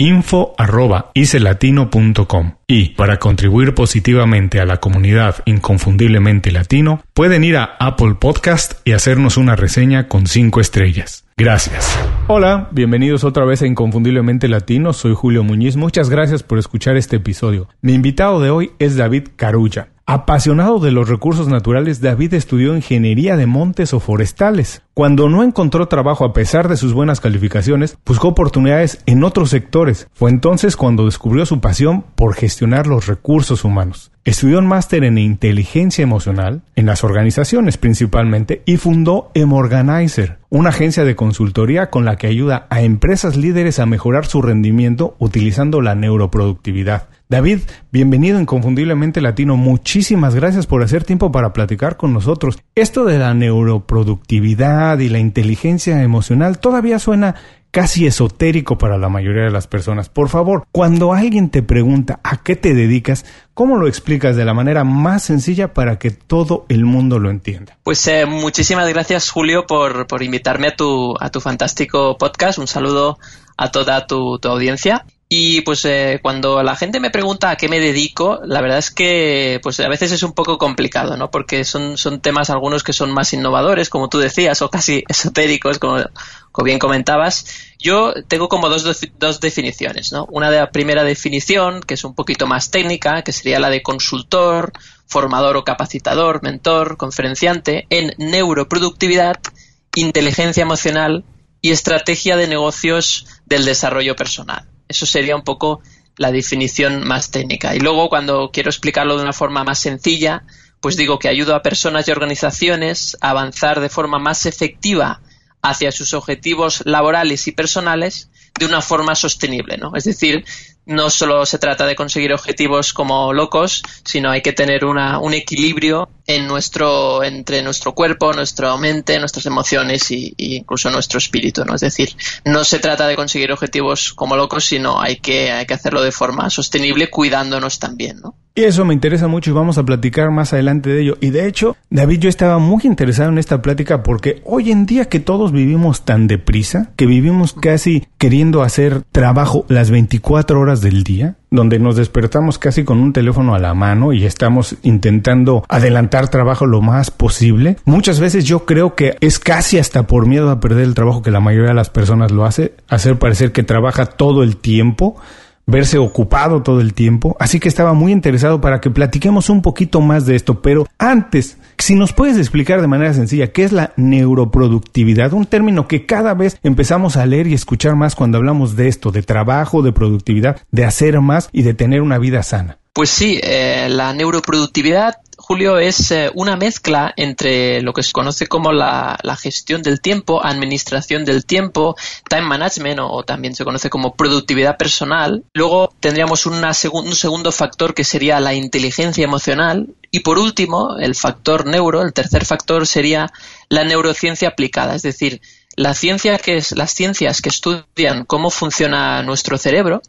info.icelatino.com y para contribuir positivamente a la comunidad inconfundiblemente latino, pueden ir a Apple Podcast y hacernos una reseña con 5 estrellas. Gracias. Hola, bienvenidos otra vez a Inconfundiblemente Latino, soy Julio Muñiz, muchas gracias por escuchar este episodio. Mi invitado de hoy es David Carulla. Apasionado de los recursos naturales, David estudió ingeniería de montes o forestales. Cuando no encontró trabajo a pesar de sus buenas calificaciones, buscó oportunidades en otros sectores. Fue entonces cuando descubrió su pasión por gestionar los recursos humanos. Estudió un máster en inteligencia emocional, en las organizaciones principalmente, y fundó Emorganizer, una agencia de consultoría con la que ayuda a empresas líderes a mejorar su rendimiento utilizando la neuroproductividad. David, bienvenido Inconfundiblemente Latino. Muchísimas gracias por hacer tiempo para platicar con nosotros. Esto de la neuroproductividad y la inteligencia emocional todavía suena casi esotérico para la mayoría de las personas. Por favor, cuando alguien te pregunta a qué te dedicas, ¿cómo lo explicas de la manera más sencilla para que todo el mundo lo entienda? Pues eh, muchísimas gracias Julio por, por invitarme a tu, a tu fantástico podcast. Un saludo a toda tu, tu audiencia. Y pues eh, cuando la gente me pregunta a qué me dedico, la verdad es que pues a veces es un poco complicado, ¿no? Porque son, son temas algunos que son más innovadores, como tú decías, o casi esotéricos, como, como bien comentabas. Yo tengo como dos, dos definiciones, ¿no? Una de la primera definición, que es un poquito más técnica, que sería la de consultor, formador o capacitador, mentor, conferenciante en neuroproductividad, inteligencia emocional y estrategia de negocios del desarrollo personal. Eso sería un poco la definición más técnica. Y luego, cuando quiero explicarlo de una forma más sencilla, pues digo que ayudo a personas y organizaciones a avanzar de forma más efectiva hacia sus objetivos laborales y personales de una forma sostenible, ¿no? Es decir, no solo se trata de conseguir objetivos como locos, sino hay que tener una, un equilibrio en nuestro, entre nuestro cuerpo, nuestra mente, nuestras emociones y, incluso nuestro espíritu, ¿no? Es decir, no se trata de conseguir objetivos como locos, sino hay que, hay que hacerlo de forma sostenible, cuidándonos también, ¿no? Y eso me interesa mucho y vamos a platicar más adelante de ello. Y de hecho, David, yo estaba muy interesado en esta plática porque hoy en día que todos vivimos tan deprisa, que vivimos casi queriendo hacer trabajo las 24 horas del día, donde nos despertamos casi con un teléfono a la mano y estamos intentando adelantar trabajo lo más posible. Muchas veces yo creo que es casi hasta por miedo a perder el trabajo que la mayoría de las personas lo hace, hacer parecer que trabaja todo el tiempo verse ocupado todo el tiempo. Así que estaba muy interesado para que platiquemos un poquito más de esto. Pero antes, si nos puedes explicar de manera sencilla qué es la neuroproductividad, un término que cada vez empezamos a leer y escuchar más cuando hablamos de esto, de trabajo, de productividad, de hacer más y de tener una vida sana. Pues sí, eh, la neuroproductividad Julio, es eh, una mezcla entre lo que se conoce como la, la, gestión del tiempo, administración del tiempo, time management o, también se conoce como productividad personal. Luego tendríamos una un segundo factor que sería la inteligencia emocional. Y por último, el factor neuro, el tercer factor sería la neurociencia aplicada, es decir, la ciencia que es, las ciencias que estudian cómo funciona nuestro cerebro,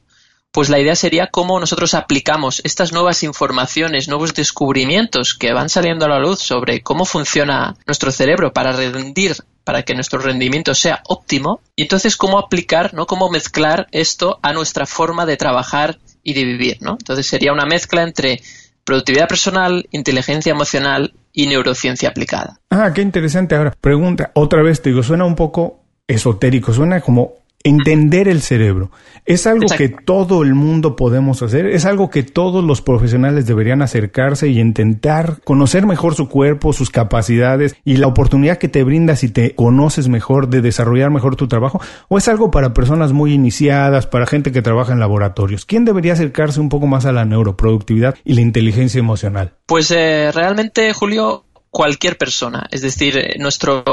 pues la idea sería cómo nosotros aplicamos estas nuevas informaciones, nuevos descubrimientos que van saliendo a la luz sobre cómo funciona nuestro cerebro para rendir para que nuestro rendimiento sea óptimo y entonces cómo aplicar, ¿no? Cómo mezclar esto a nuestra forma de trabajar y de vivir, ¿no? Entonces sería una mezcla entre productividad personal, inteligencia emocional y neurociencia aplicada. Ah, qué interesante. Ahora, pregunta, otra vez te digo, suena un poco esotérico, suena como Entender el cerebro es algo que todo el mundo podemos hacer, es algo que todos los profesionales deberían acercarse y intentar conocer mejor su cuerpo, sus capacidades y la oportunidad que te brinda si te conoces mejor de desarrollar mejor tu trabajo, o es algo para personas muy iniciadas, para gente que trabaja en laboratorios. ¿Quién debería acercarse un poco más a la neuroproductividad y la inteligencia emocional? Pues eh, realmente, Julio, cualquier persona. Es decir, eh, nuestro,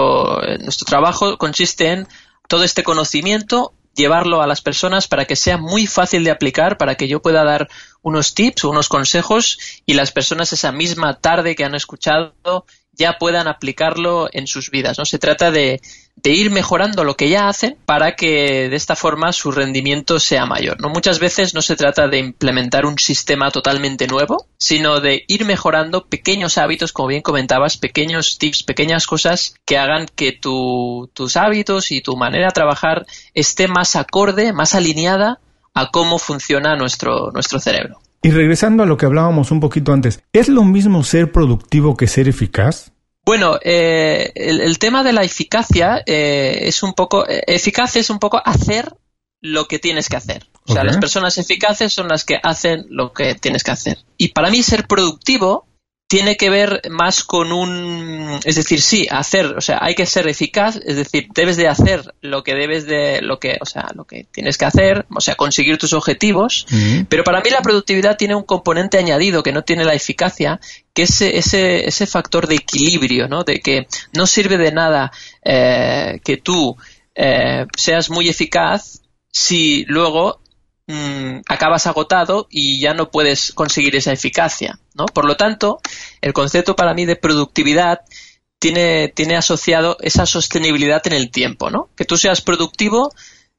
eh, nuestro trabajo consiste en todo este conocimiento, llevarlo a las personas para que sea muy fácil de aplicar, para que yo pueda dar unos tips o unos consejos y las personas esa misma tarde que han escuchado ya puedan aplicarlo en sus vidas. ¿no? Se trata de, de ir mejorando lo que ya hacen para que de esta forma su rendimiento sea mayor. ¿no? Muchas veces no se trata de implementar un sistema totalmente nuevo, sino de ir mejorando pequeños hábitos, como bien comentabas, pequeños tips, pequeñas cosas que hagan que tus hábitos y tu manera de trabajar esté más acorde, más alineada a cómo funciona nuestro, nuestro cerebro. Y regresando a lo que hablábamos un poquito antes, ¿es lo mismo ser productivo que ser eficaz? Bueno, eh, el, tema de la eficacia eh, es un poco, eh, eficaz es un poco hacer lo que tienes que hacer. O sea, las personas eficaces son las que hacen lo que tienes que hacer. Y para mí ser productivo tiene que ver más con un, es decir, sí, hacer, o sea, hay que ser eficaz, es decir, debes de hacer lo que debes de, lo que, o sea, lo que tienes que hacer, o sea, conseguir tus objetivos, pero para mí la productividad tiene un componente añadido que no tiene la eficacia, que es ese, ese factor de equilibrio, ¿no? De que no sirve de nada eh, que tú eh, seas muy eficaz si luego Mm, acabas agotado y ya no puedes conseguir esa eficacia, ¿no? Por lo tanto, el concepto para mí de productividad tiene, tiene asociado esa sostenibilidad en el tiempo, ¿no? Que tú seas productivo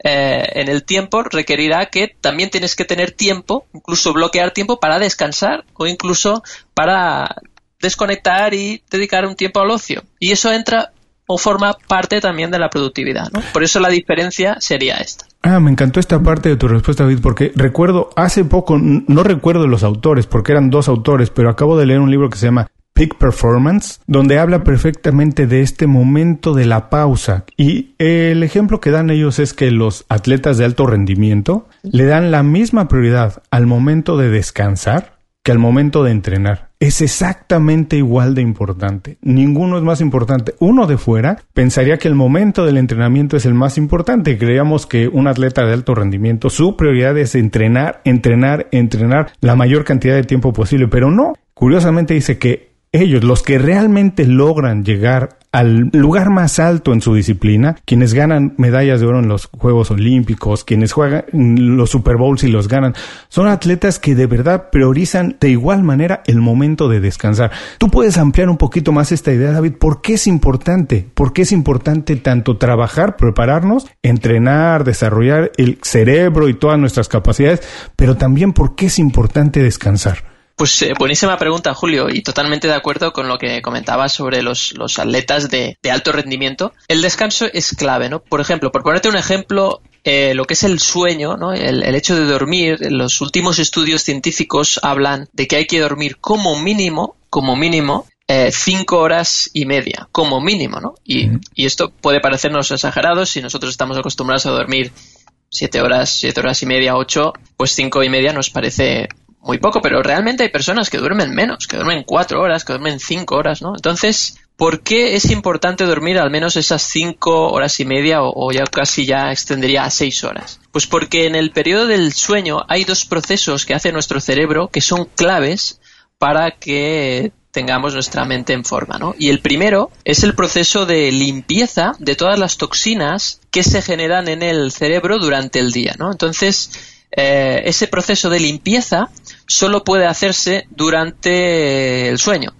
eh, en el tiempo requerirá que también tienes que tener tiempo, incluso bloquear tiempo para descansar o incluso para desconectar y dedicar un tiempo al ocio. Y eso entra o forma parte también de la productividad. ¿no? Por eso la diferencia sería esta. Ah, me encantó esta parte de tu respuesta, David, porque recuerdo hace poco, no recuerdo los autores, porque eran dos autores, pero acabo de leer un libro que se llama Peak Performance, donde habla perfectamente de este momento de la pausa. Y el ejemplo que dan ellos es que los atletas de alto rendimiento le dan la misma prioridad al momento de descansar que al momento de entrenar. Es exactamente igual de importante. Ninguno es más importante. Uno de fuera pensaría que el momento del entrenamiento es el más importante. Creíamos que un atleta de alto rendimiento, su prioridad es entrenar, entrenar, entrenar la mayor cantidad de tiempo posible. Pero no. Curiosamente dice que ellos, los que realmente logran llegar al lugar más alto en su disciplina, quienes ganan medallas de oro en los Juegos Olímpicos, quienes juegan los Super Bowls y los ganan, son atletas que de verdad priorizan de igual manera el momento de descansar. Tú puedes ampliar un poquito más esta idea, David, ¿por qué es importante? ¿Por qué es importante tanto trabajar, prepararnos, entrenar, desarrollar el cerebro y todas nuestras capacidades, pero también por qué es importante descansar? Pues eh, buenísima pregunta, Julio, y totalmente de acuerdo con lo que comentabas sobre los, atletas de, alto rendimiento. El descanso es clave, ¿no? Por ejemplo, por ponerte un ejemplo, eh, lo que es el sueño, ¿no? El, hecho de dormir, los últimos estudios científicos hablan de que hay que dormir como mínimo, como mínimo, eh, cinco horas y media, como mínimo, ¿no? Y, y esto puede parecernos exagerado si nosotros estamos acostumbrados a dormir siete horas, siete horas y media, ocho, pues cinco y media nos parece muy poco, pero realmente hay personas que duermen menos, que duermen cuatro horas, que duermen cinco horas, ¿no? Entonces, ¿por qué es importante dormir al menos esas cinco horas y media o, ya casi ya extendería a seis horas? Pues porque en el periodo del sueño hay dos procesos que hace nuestro cerebro que son claves para que tengamos nuestra mente en forma, ¿no? Y el primero es el proceso de limpieza de todas las toxinas que se generan en el cerebro durante el día, ¿no? Entonces, eh, ese proceso de limpieza solo puede hacerse durante el sueño.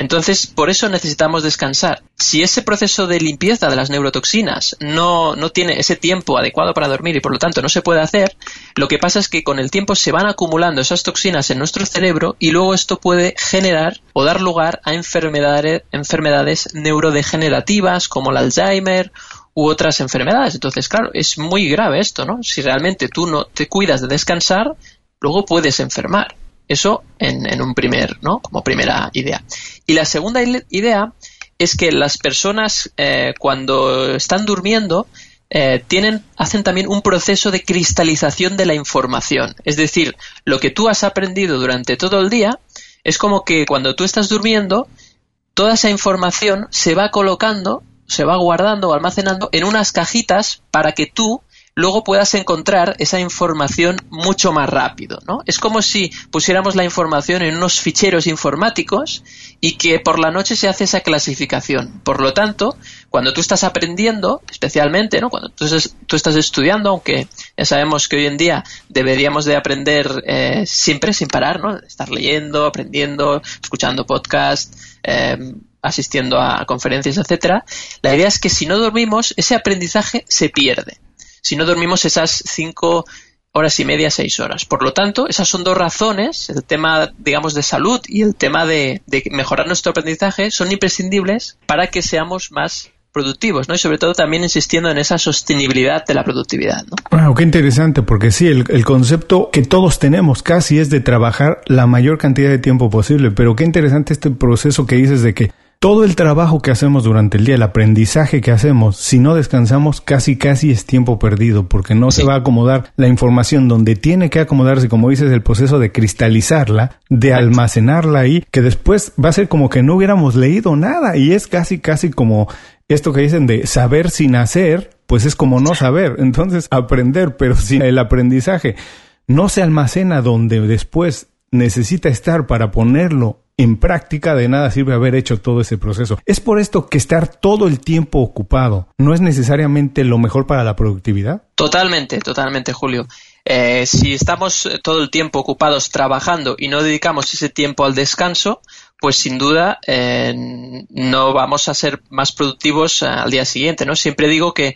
Entonces, por eso necesitamos descansar. Si ese proceso de limpieza de las neurotoxinas no, no, tiene ese tiempo adecuado para dormir y por lo tanto no se puede hacer, Lo que pasa es que con el tiempo se van acumulando esas toxinas en nuestro cerebro y luego esto puede generar o dar lugar a enfermedades, enfermedades neurodegenerativas como el Alzheimer u otras enfermedades. Entonces, claro, es muy grave esto, ¿no? Si realmente tú no te cuidas de descansar, luego puedes enfermar. Eso en, un primer, ¿no? Como primera idea. Y la segunda idea es que las personas eh, cuando están durmiendo eh, tienen, hacen también un proceso de cristalización de la información. Es decir, lo que tú has aprendido durante todo el día es como que cuando tú estás durmiendo, toda esa información se va colocando, se va guardando o almacenando en unas cajitas para que tú luego puedas encontrar esa información mucho más rápido, ¿no? Es como si pusiéramos la información en unos ficheros informáticos y que por la noche se hace esa clasificación. Por lo tanto, cuando tú estás aprendiendo, especialmente, ¿no? Cuando tú, estás estudiando, aunque ya sabemos que hoy en día deberíamos de aprender eh, siempre sin parar, ¿no? Estar leyendo, aprendiendo, escuchando podcasts, eh, asistiendo a conferencias, etcétera. La idea es que si no dormimos, ese aprendizaje se pierde si no dormimos esas cinco horas y media, seis horas. Por lo tanto, esas son dos razones, el tema, digamos, de salud y el tema de, mejorar nuestro aprendizaje, son imprescindibles para que seamos más productivos, ¿no? Y sobre todo también insistiendo en esa sostenibilidad de la productividad, ¿no? Wow, qué interesante, porque sí, el, el, concepto que todos tenemos casi es de trabajar la mayor cantidad de tiempo posible, pero qué interesante este proceso que dices de que todo el trabajo que hacemos durante el día, el aprendizaje que hacemos, si no descansamos, casi casi es tiempo perdido, porque no se va a acomodar la información. Donde tiene que acomodarse, como dices, el proceso de cristalizarla, de almacenarla ahí, que después va a ser como que no hubiéramos leído nada, y es casi casi como esto que dicen de saber sin hacer, pues es como no saber. Entonces, aprender, pero sin el aprendizaje. No se almacena donde después necesita estar para ponerlo en práctica de nada sirve haber hecho todo ese proceso. Es por esto que estar todo el tiempo ocupado no es necesariamente lo mejor para la productividad. Totalmente, totalmente, Julio. Eh, si estamos todo el tiempo ocupados trabajando y no dedicamos ese tiempo al descanso, pues sin duda eh, no vamos a ser más productivos eh, al día siguiente, ¿no? Siempre digo que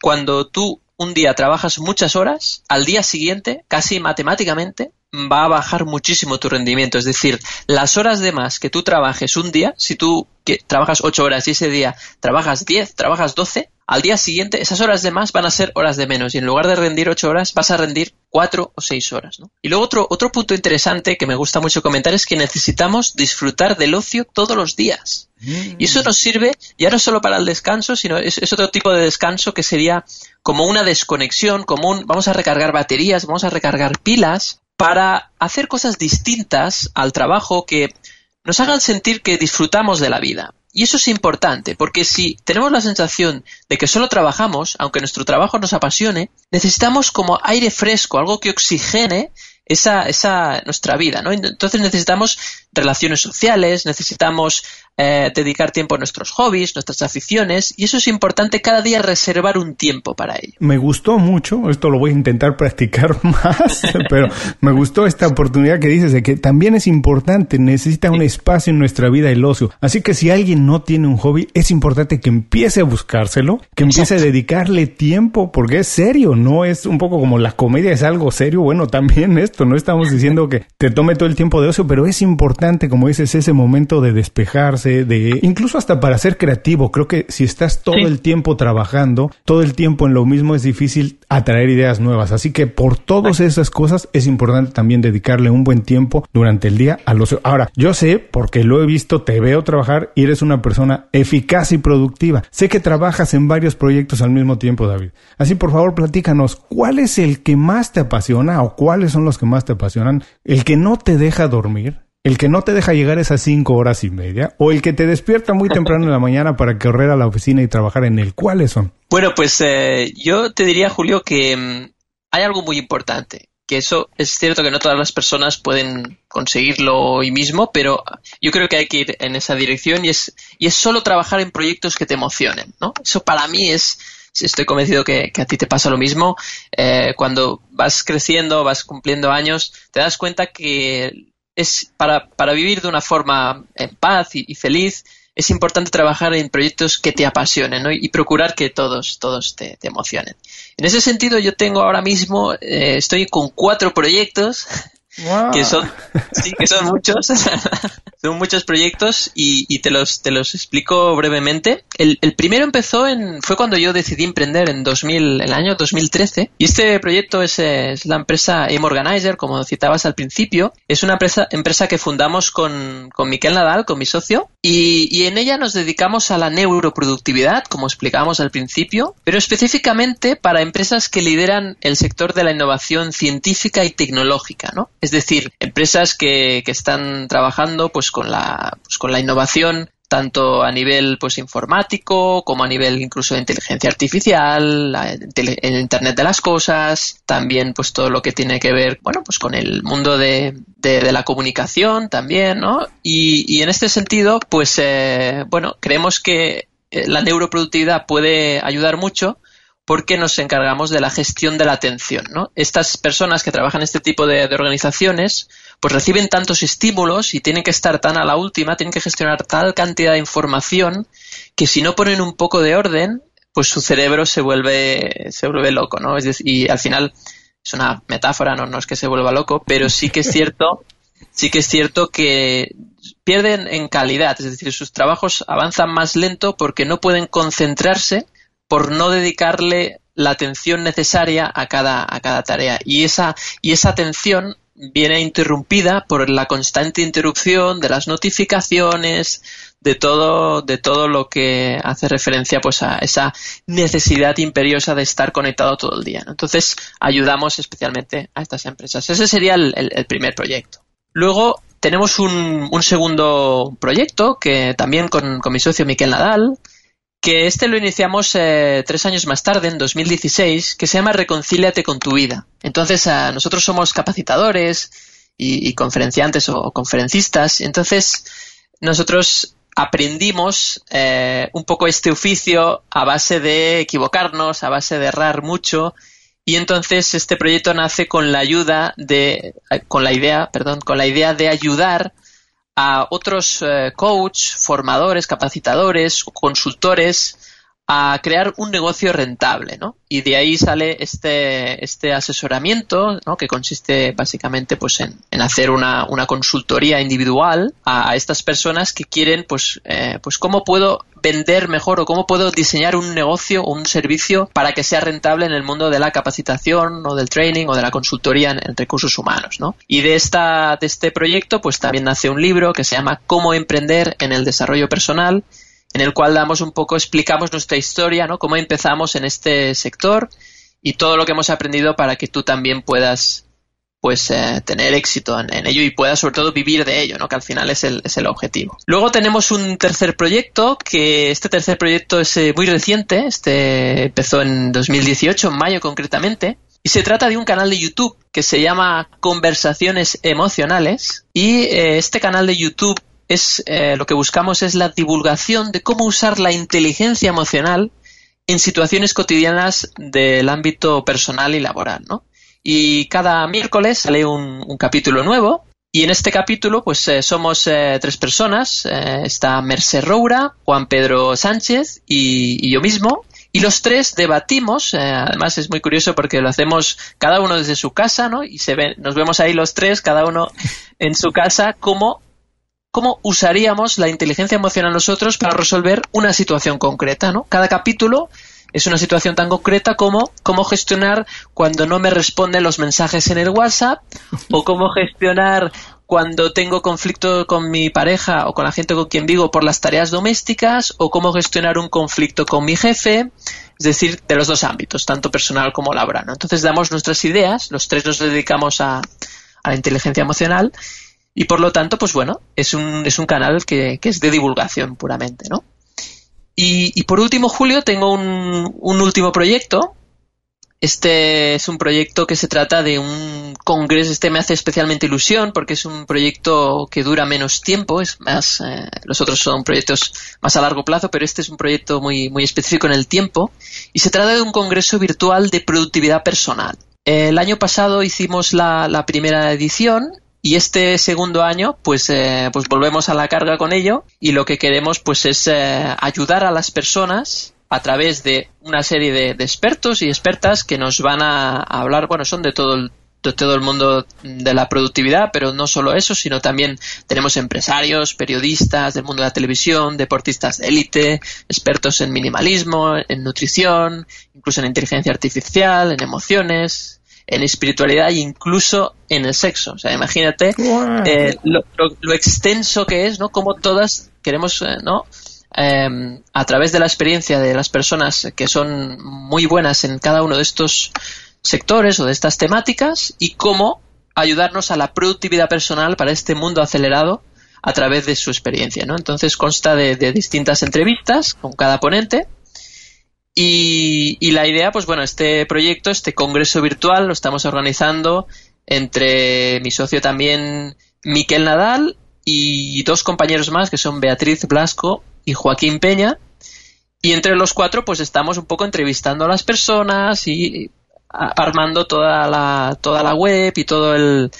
cuando tú un día trabajas muchas horas, al día siguiente, casi matemáticamente, va a bajar muchísimo tu rendimiento. Es decir, las horas de más que tú trabajes un día, si tú trabajas 8 horas y ese día trabajas 10, trabajas 12, al día siguiente esas horas de más van a ser horas de menos y en lugar de rendir 8 horas vas a rendir 4 o 6 horas. Y luego otro, otro punto interesante que me gusta mucho comentar es que necesitamos disfrutar del ocio todos los días. Mm. Y eso nos sirve ya no solo para el descanso, sino es, es otro tipo de descanso que sería como una desconexión, como un vamos a recargar baterías, vamos a recargar pilas para hacer cosas distintas al trabajo que nos hagan sentir que disfrutamos de la vida. Y eso es importante, porque si tenemos la sensación de que solo trabajamos, aunque nuestro trabajo nos apasione, necesitamos como aire fresco, algo que oxigene esa, esa nuestra vida, ¿no? Entonces necesitamos relaciones sociales, necesitamos eh, dedicar tiempo a nuestros hobbies, nuestras aficiones, y eso es importante cada día reservar un tiempo para ello. Me gustó mucho, esto lo voy a intentar practicar más, pero me gustó esta oportunidad que dices de que también es importante, necesita un espacio en nuestra vida el ocio. Así que si alguien no tiene un hobby, es importante que empiece a buscárselo, que empiece a dedicarle tiempo, porque es serio, no es un poco como la comedia es algo serio, bueno, también esto, no estamos diciendo que te tome todo el tiempo de ocio, pero es importante, como dices, ese momento de despejarse, de incluso hasta para ser creativo. Creo que si estás todo el tiempo trabajando, todo el tiempo en lo mismo es difícil atraer ideas nuevas. Así que por todas esas cosas es importante también dedicarle un buen tiempo durante el día a los. Ahora, yo sé, porque lo he visto, te veo trabajar y eres una persona eficaz y productiva. Sé que trabajas en varios proyectos al mismo tiempo, David. Así, por favor, platícanos, ¿cuál es el que más te apasiona o cuáles son los que más te apasionan? ¿El que no te deja dormir? El que no te deja llegar esas cinco horas y media o el que te despierta muy temprano en la mañana para correr a la oficina y trabajar en él. ¿Cuáles son? Bueno, pues eh, yo te diría, Julio, que mm, hay algo muy importante. Que eso es cierto que no todas las personas pueden conseguirlo hoy mismo, pero yo creo que hay que ir en esa dirección y es, y es solo trabajar en proyectos que te emocionen, ¿no? Eso para mí es, estoy convencido que, a ti te pasa lo mismo. Eh, cuando vas creciendo, vas cumpliendo años, te das cuenta que es para, para vivir de una forma en paz y, feliz, es importante trabajar en proyectos que te apasionen ¿no? y procurar que todos, todos te, emocionen. En ese sentido, yo tengo ahora mismo, eh, estoy con cuatro proyectos que son sí, que son muchos. Son muchos proyectos y, te los te los explico brevemente. El, primero empezó en fue cuando yo decidí emprender en 2000 el año 2013 y este proyecto es, es la empresa M Organizer como citabas al principio. Es una empresa empresa que fundamos con con Miquel Nadal con mi socio. Y, y en ella nos dedicamos a la neuroproductividad como explicábamos al principio pero específicamente para empresas que lideran el sector de la innovación científica y tecnológica no es decir, empresas que, que están trabajando pues con la, pues, con la innovación tanto a nivel pues informático como a nivel incluso de inteligencia artificial, el Internet de las cosas, también pues todo lo que tiene que ver bueno pues con el mundo de, de, la comunicación también, ¿no? Y, y en este sentido pues eh, bueno creemos que eh, la neuroproductividad puede ayudar mucho porque nos encargamos de la gestión de la atención. ¿no? Estas personas que trabajan en este tipo de, organizaciones pues reciben tantos estímulos y tienen que estar tan a la última, tienen que gestionar tal cantidad de información que si no ponen un poco de orden, pues su cerebro se vuelve, se vuelve loco, ¿no? Es decir, y al final es una metáfora, no, no es que se vuelva loco, pero sí que es cierto, sí que es cierto que pierden en calidad, es decir, sus trabajos avanzan más lento porque no pueden concentrarse por no dedicarle la atención necesaria a cada, a cada tarea. Y esa, y esa atención viene interrumpida por la constante interrupción de las notificaciones, de todo, de todo lo que hace referencia pues a esa necesidad imperiosa de estar conectado todo el día. Entonces, ayudamos especialmente a estas empresas. Ese sería el, primer proyecto. Luego tenemos un, un, segundo proyecto que también con, con mi socio Miquel Nadal, que este lo iniciamos eh, tres años más tarde, en 2016, que se llama Reconcíliate con tu vida. Entonces, nosotros somos capacitadores y, conferenciantes o, conferencistas, entonces nosotros aprendimos eh, un poco este oficio a base de equivocarnos, a base de errar mucho, y entonces este proyecto nace con la ayuda de, con la idea, perdón, con la idea de ayudar a otros eh, formadores, capacitadores, consultores a crear un negocio rentable, ¿no? Y de ahí sale este, este asesoramiento, ¿no? Que consiste básicamente, pues, en, en hacer una, una, consultoría individual a, estas personas que quieren, pues, eh, pues, cómo puedo vender mejor o cómo puedo diseñar un negocio o un servicio para que sea rentable en el mundo de la capacitación o del training o de la consultoría en, en recursos humanos, ¿no? Y de esta, de este proyecto, pues, también nace un libro que se llama Cómo emprender en el desarrollo personal en el cual damos un poco, explicamos nuestra historia, ¿no? Cómo empezamos en este sector y todo lo que hemos aprendido para que tú también puedas pues eh, tener éxito en, ello y puedas sobre todo vivir de ello, ¿no? que al final es el, es el objetivo. Luego tenemos un tercer proyecto, que este tercer proyecto es eh, muy reciente, este empezó en 2018, en mayo concretamente, y se trata de un canal de YouTube que se llama Conversaciones Emocionales y eh, este canal de YouTube es eh, lo que buscamos es la divulgación de cómo usar la inteligencia emocional en situaciones cotidianas del ámbito personal y laboral, ¿no? Y cada miércoles sale un, capítulo nuevo y en este capítulo, pues eh, somos eh, tres personas. está Merced Roura, Juan Pedro Sánchez y, yo mismo. Y los tres debatimos, además es muy curioso porque lo hacemos cada uno desde su casa, ¿no? Y se ven, nos vemos ahí los tres, cada uno en su casa, cómo cómo usaríamos la inteligencia emocional nosotros para resolver una situación concreta, ¿no? Cada capítulo es una situación tan concreta como cómo gestionar cuando no me responden los mensajes en el WhatsApp o cómo gestionar cuando tengo conflicto con mi pareja o con la gente con quien vivo por las tareas domésticas o cómo gestionar un conflicto con mi jefe, es decir, de los dos ámbitos, tanto personal como laboral. Entonces damos nuestras ideas, los tres nos dedicamos a, a la inteligencia emocional y por lo tanto, pues bueno, es un, es un canal que, que es de divulgación puramente, ¿no? Y, y por último, Julio, tengo un, un último proyecto. Este es un proyecto que se trata de un congreso. Este me hace especialmente ilusión porque es un proyecto que dura menos tiempo. Es más, eh, los otros son proyectos más a largo plazo, pero este es un proyecto muy, muy específico en el tiempo. Y se trata de un congreso virtual de productividad personal. El año pasado hicimos la, la primera edición y este segundo año pues, eh, pues volvemos a la carga con ello y lo que queremos pues es eh, ayudar a las personas a través de una serie de, expertos y expertas que nos van a, hablar, bueno, son de todo el de todo el mundo de la productividad, pero no solo eso, sino también tenemos empresarios, periodistas del mundo de la televisión, deportistas de élite, expertos en minimalismo, en nutrición, incluso en inteligencia artificial, en emociones, en espiritualidad e incluso en el sexo. O sea, imagínate eh, lo, extenso que es, ¿no? Como todas queremos, eh, ¿no? Em, a través de la experiencia de las personas que son muy buenas en cada uno de estos sectores o de estas temáticas y cómo ayudarnos a la productividad personal para este mundo acelerado a través de su experiencia, ¿no? Entonces consta de distintas entrevistas con cada ponente y, la idea, pues bueno, este proyecto, este congreso virtual, lo estamos organizando entre mi socio también, Miquel Nadal, y dos compañeros más, que son Beatriz Blasco y Joaquín Peña. Y entre los cuatro, pues estamos un poco entrevistando a las personas y armando toda la, toda la web y todo el,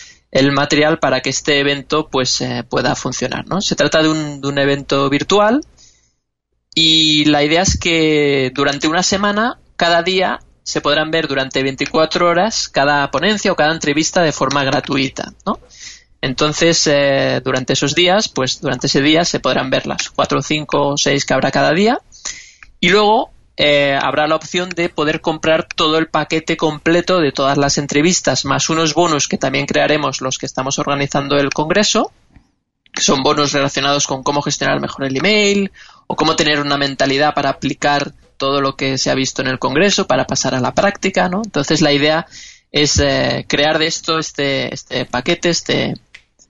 material para que este evento pues eh, pueda funcionar. ¿no? Se trata de un, de un evento virtual y la idea es que durante una semana, cada día, se podrán ver durante 24 horas cada ponencia o cada entrevista de forma gratuita, ¿no? Entonces, eh, durante esos días, pues durante ese día se podrán ver las 4, 5 o 6 que habrá cada día. Y luego eh, habrá la opción de poder comprar todo el paquete completo de todas las entrevistas, más unos bonos que también crearemos los que estamos organizando el Congreso, que son bonos relacionados con cómo gestionar mejor el email o cómo tener una mentalidad para aplicar todo lo que se ha visto en el Congreso para pasar a la práctica, ¿no? Entonces la idea es eh, crear de esto este, este paquete, este,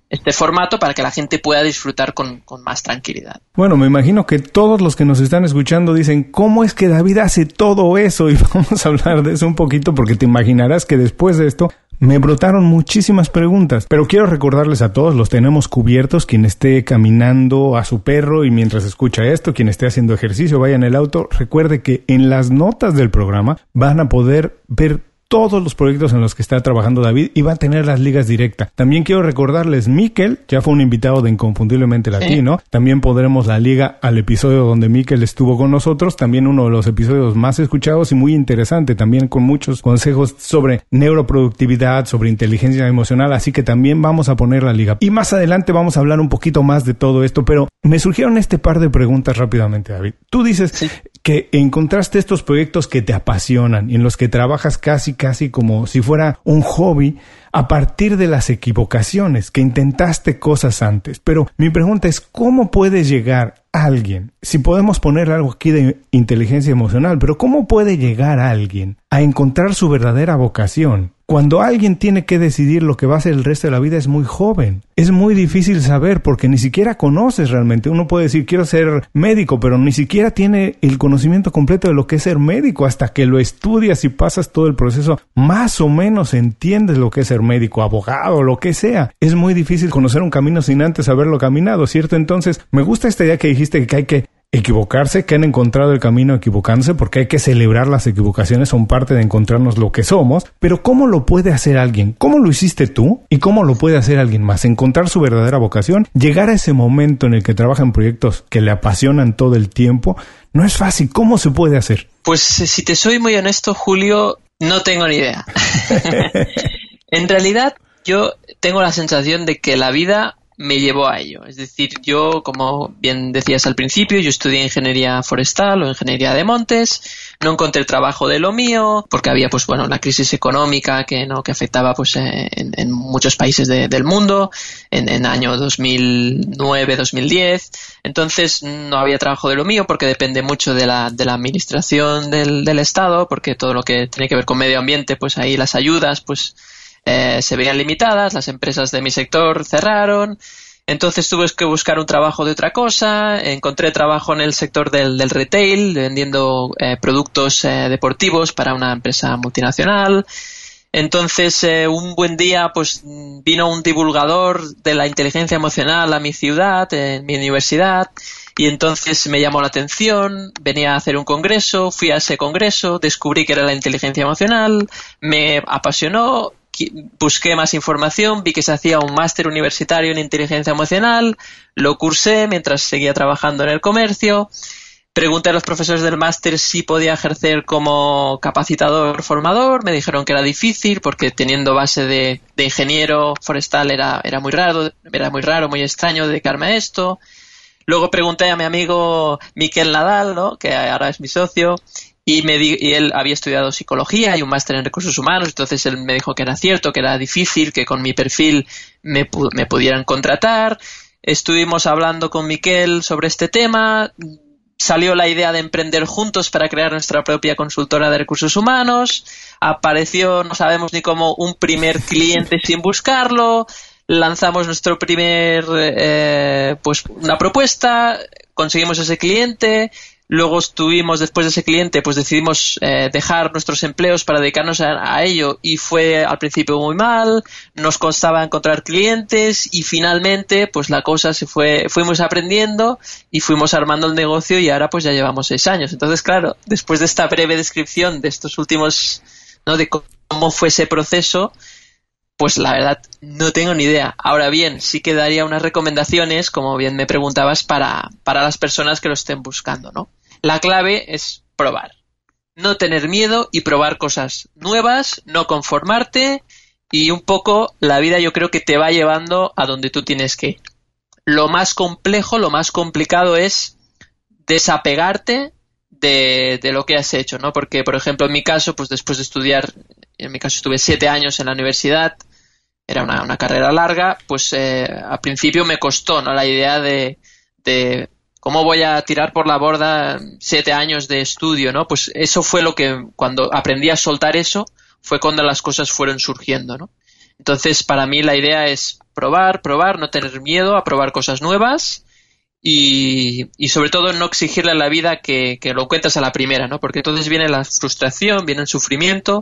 este formato para que la gente pueda disfrutar con, con, más tranquilidad. Bueno, me imagino que todos los que nos están escuchando dicen, ¿cómo es que David hace todo eso? Y vamos a hablar de eso un poquito porque te imaginarás que después de esto me brotaron muchísimas preguntas, pero quiero recordarles a todos, los tenemos cubiertos, quien esté caminando a su perro y mientras escucha esto, quien esté haciendo ejercicio, vaya en el auto, recuerde que en las notas del programa van a poder ver todos los proyectos en los que está trabajando David y va a tener las ligas directas. También quiero recordarles, Miquel ya fue un invitado de Inconfundiblemente Latino. También podremos la liga al episodio donde Miquel estuvo con nosotros. También uno de los episodios más escuchados y muy interesante. También con muchos consejos sobre neuroproductividad, sobre inteligencia emocional. Así que también vamos a poner la liga. Y más adelante vamos a hablar un poquito más de todo esto. Pero me surgieron este par de preguntas rápidamente, David. Tú dices que encontraste estos proyectos que te apasionan y en los que trabajas casi, casi como si fuera un hobby a partir de las equivocaciones, que intentaste cosas antes. Pero mi pregunta es, ¿cómo puede llegar alguien? Si podemos poner algo aquí de inteligencia emocional, pero ¿cómo puede llegar alguien a encontrar su verdadera vocación? Cuando alguien tiene que decidir lo que va a hacer el resto de la vida es muy joven. Es muy difícil saber porque ni siquiera conoces realmente. Uno puede decir quiero ser médico, pero ni siquiera tiene el conocimiento completo de lo que es ser médico. Hasta que lo estudias y pasas todo el proceso, más o menos entiendes lo que es ser médico, abogado, lo que sea. Es muy difícil conocer un camino sin antes haberlo caminado, ¿cierto? Entonces, me gusta esta idea que dijiste que hay que equivocarse, que han encontrado el camino equivocándose, porque hay que celebrar las equivocaciones, son parte de encontrarnos lo que somos, pero ¿cómo lo puede hacer alguien? ¿Cómo lo hiciste tú? ¿Y cómo lo puede hacer alguien más? Encontrar su verdadera vocación, llegar a ese momento en el que trabaja en proyectos que le apasionan todo el tiempo, no es fácil. ¿Cómo se puede hacer? Pues eh, si te soy muy honesto, Julio, no tengo ni idea. en realidad, yo tengo la sensación de que la vida me llevó a ello. Es decir, yo, como bien decías al principio, yo estudié ingeniería forestal o ingeniería de montes, no encontré trabajo de lo mío, porque había, pues bueno, la crisis económica que no, que afectaba pues eh, en, muchos países del mundo, en, en año 2009, 2010. Entonces, no había trabajo de lo mío porque depende mucho de la, de la administración del, del Estado, porque todo lo que tiene que ver con medio ambiente, pues ahí las ayudas, pues eh, se veían limitadas, las empresas de mi sector cerraron, entonces tuve que buscar un trabajo de otra cosa, encontré trabajo en el sector del, retail, vendiendo eh, productos eh, deportivos para una empresa multinacional. Entonces, un buen día, pues vino un divulgador de la inteligencia emocional a mi ciudad, en mi universidad, y entonces me llamó la atención, venía a hacer un congreso, fui a ese congreso, descubrí que era la inteligencia emocional, me apasionó, busqué más información, vi que se hacía un máster universitario en inteligencia emocional, lo cursé mientras seguía trabajando en el comercio. Pregunté a los profesores del máster si podía ejercer como capacitador formador. Me dijeron que era difícil porque teniendo base de, ingeniero forestal era, era muy raro, era muy raro, muy extraño dedicarme a esto. Luego pregunté a mi amigo Miquel Nadal, ¿no? que ahora es mi socio, y, me y él había estudiado psicología y un máster en recursos humanos, entonces él me dijo que era cierto, que era difícil, que con mi perfil me, me pudieran contratar. Estuvimos hablando con Miquel sobre este tema, salió la idea de emprender juntos para crear nuestra propia consultora de recursos humanos, apareció, no sabemos ni cómo, un primer cliente sin buscarlo, lanzamos nuestro primer, eh, pues una propuesta, conseguimos ese cliente, Luego estuvimos, después de ese cliente, pues decidimos eh, dejar nuestros empleos para dedicarnos a, ello y fue al principio muy mal, nos costaba encontrar clientes y finalmente pues la cosa se fue, fuimos aprendiendo y fuimos armando el negocio y ahora pues ya llevamos seis años. Entonces, claro, después de esta breve descripción de estos últimos, ¿no? De cómo fue ese proceso, pues la verdad no tengo ni idea. Ahora bien, sí que daría unas recomendaciones, como bien me preguntabas, para, para las personas que lo estén buscando, ¿no? La clave es probar. No tener miedo y probar cosas nuevas, no conformarte y un poco la vida yo creo que te va llevando a donde tú tienes que ir. Lo más complejo, lo más complicado es desapegarte de, de, lo que has hecho, ¿no? Porque, por ejemplo, en mi caso, pues después de estudiar en mi caso estuve siete años en la universidad, era una, carrera larga, pues eh, al principio me costó ¿no? la idea de, de, cómo voy a tirar por la borda siete años de estudio, ¿no? Pues eso fue lo que, cuando aprendí a soltar eso, fue cuando las cosas fueron surgiendo, ¿no? Entonces, para mí la idea es probar, probar, no tener miedo a probar cosas nuevas y, y sobre todo no exigirle a la vida que, que lo encuentres a la primera, ¿no? Porque entonces viene la frustración, viene el sufrimiento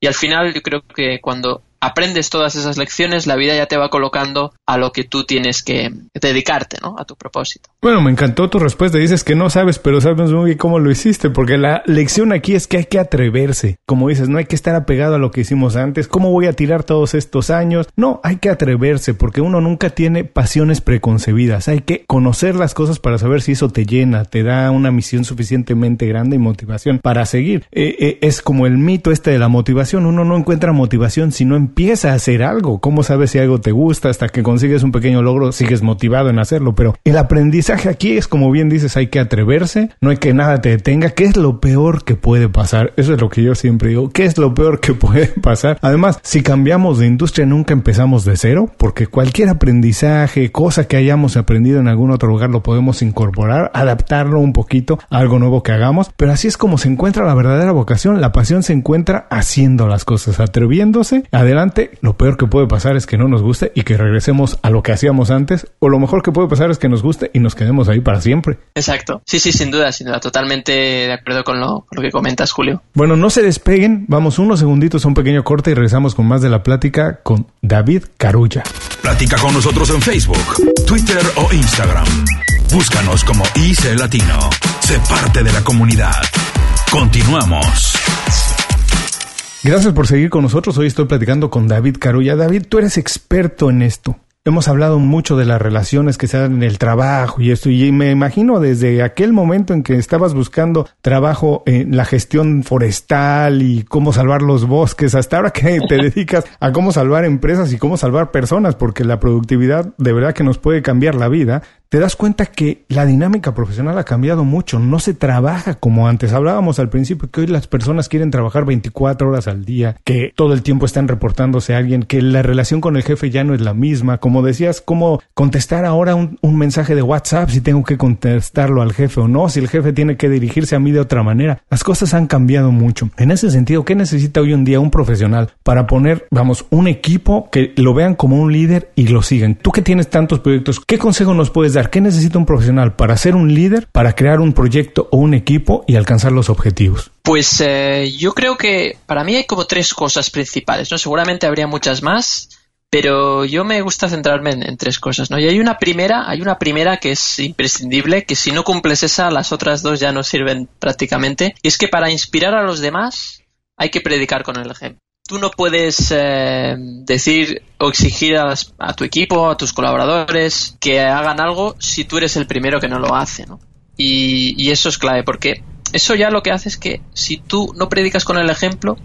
y al final yo creo que cuando aprendes todas esas lecciones, la vida ya te va colocando a lo que tú tienes que dedicarte, ¿no? A tu propósito. Bueno, me encantó tu respuesta. Dices que no sabes, pero sabes muy bien cómo lo hiciste, porque la lección aquí es que hay que atreverse. Como dices, no hay que estar apegado a lo que hicimos antes. ¿Cómo voy a tirar todos estos años? No, hay que atreverse, porque uno nunca tiene pasiones preconcebidas. Hay que conocer las cosas para saber si eso te llena, te da una misión suficientemente grande y motivación para seguir. Eh, eh, es como el mito este de la motivación. Uno no encuentra motivación si no empieza a hacer algo. ¿Cómo sabes si algo te gusta? Hasta que consigues un pequeño logro, sigues motivado en hacerlo. Pero el aprendizaje aquí es, como bien dices, hay que atreverse, no hay que nada te detenga. ¿Qué es lo peor que puede pasar? Eso es lo que yo siempre digo. ¿Qué es lo peor que puede pasar? Además, si cambiamos de industria, nunca empezamos de cero, porque cualquier aprendizaje, cosa que hayamos aprendido en algún otro lugar, lo podemos incorporar, adaptarlo un poquito a algo nuevo que hagamos. Pero así es como se encuentra la verdadera vocación. La pasión se encuentra haciendo las cosas, atreviéndose, adelante lo peor que puede pasar es que no nos guste y que regresemos a lo que hacíamos antes, o lo mejor que puede pasar es que nos guste y nos quedemos ahí para siempre. Exacto. Sí, sí, sin duda, sin duda. Totalmente de acuerdo con lo, que comentas, Julio. Bueno, no se despeguen. Vamos unos segunditos a un pequeño corte y regresamos con más de la plática con David Carulla. Platica con nosotros en Facebook, Twitter o Instagram. Búscanos como IC Latino. Sé parte de la comunidad. Continuamos. Gracias por seguir con nosotros. Hoy estoy platicando con David Carulla. David, tú eres experto en esto. Hemos hablado mucho de las relaciones que se dan en el trabajo y esto, y me imagino desde aquel momento en que estabas buscando trabajo en la gestión forestal y cómo salvar los bosques, hasta ahora que te dedicas a cómo salvar empresas y cómo salvar personas, porque la productividad de verdad que nos puede cambiar la vida te das cuenta que la dinámica profesional ha cambiado mucho, no se trabaja como antes. Hablábamos al principio que hoy las personas quieren trabajar 24 horas al día, que todo el tiempo están reportándose a alguien, que la relación con el jefe ya no es la misma. Como decías, cómo contestar ahora un, mensaje de WhatsApp, si tengo que contestarlo al jefe o no, si el jefe tiene que dirigirse a mí de otra manera. Las cosas han cambiado mucho. En ese sentido, ¿qué necesita hoy en día un profesional para poner, vamos, un equipo que lo vean como un líder y lo sigan? Tú que tienes tantos proyectos, ¿qué consejo nos puedes dar? ¿Qué necesita un profesional para ser un líder, para crear un proyecto o un equipo y alcanzar los objetivos? Pues eh, yo creo que para mí hay como tres cosas principales, ¿no? Seguramente habría muchas más, pero yo me gusta centrarme en, tres cosas, ¿no? Y hay una primera, hay una primera que es imprescindible, que si no cumples esa, las otras dos ya no sirven prácticamente, y es que para inspirar a los demás hay que predicar con el ejemplo. Tú no puedes eh, decir o exigir a, tu equipo, a tus colaboradores que hagan algo si tú eres el primero que no lo hace, ¿no? Y, eso es clave, porque eso ya lo que hace es que si tú no predicas con el ejemplo,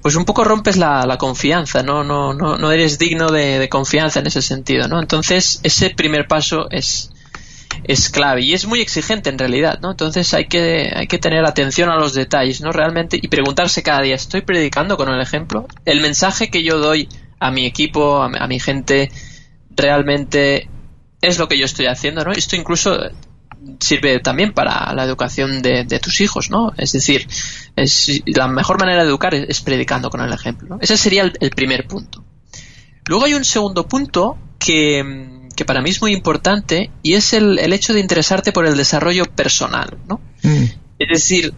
pues un poco rompes la, confianza, ¿no? No, no, no eres digno de, de, confianza en ese sentido, ¿no? Entonces, ese primer paso es, es clave y es muy exigente en realidad, ¿no? Entonces hay que, hay que tener atención a los detalles, ¿no? Realmente y preguntarse cada día, ¿estoy predicando con el ejemplo? ¿El mensaje que yo doy a mi equipo, a, mi gente, realmente es lo que yo estoy haciendo, ¿no? Esto incluso sirve también para la educación de, tus hijos, ¿no? Es decir, es, la mejor manera de educar es, predicando con el ejemplo, ¿no? Ese sería el primer punto. Luego hay un segundo punto que que para mí es muy importante y es el, hecho de interesarte por el desarrollo personal, ¿no? Mm. Es decir,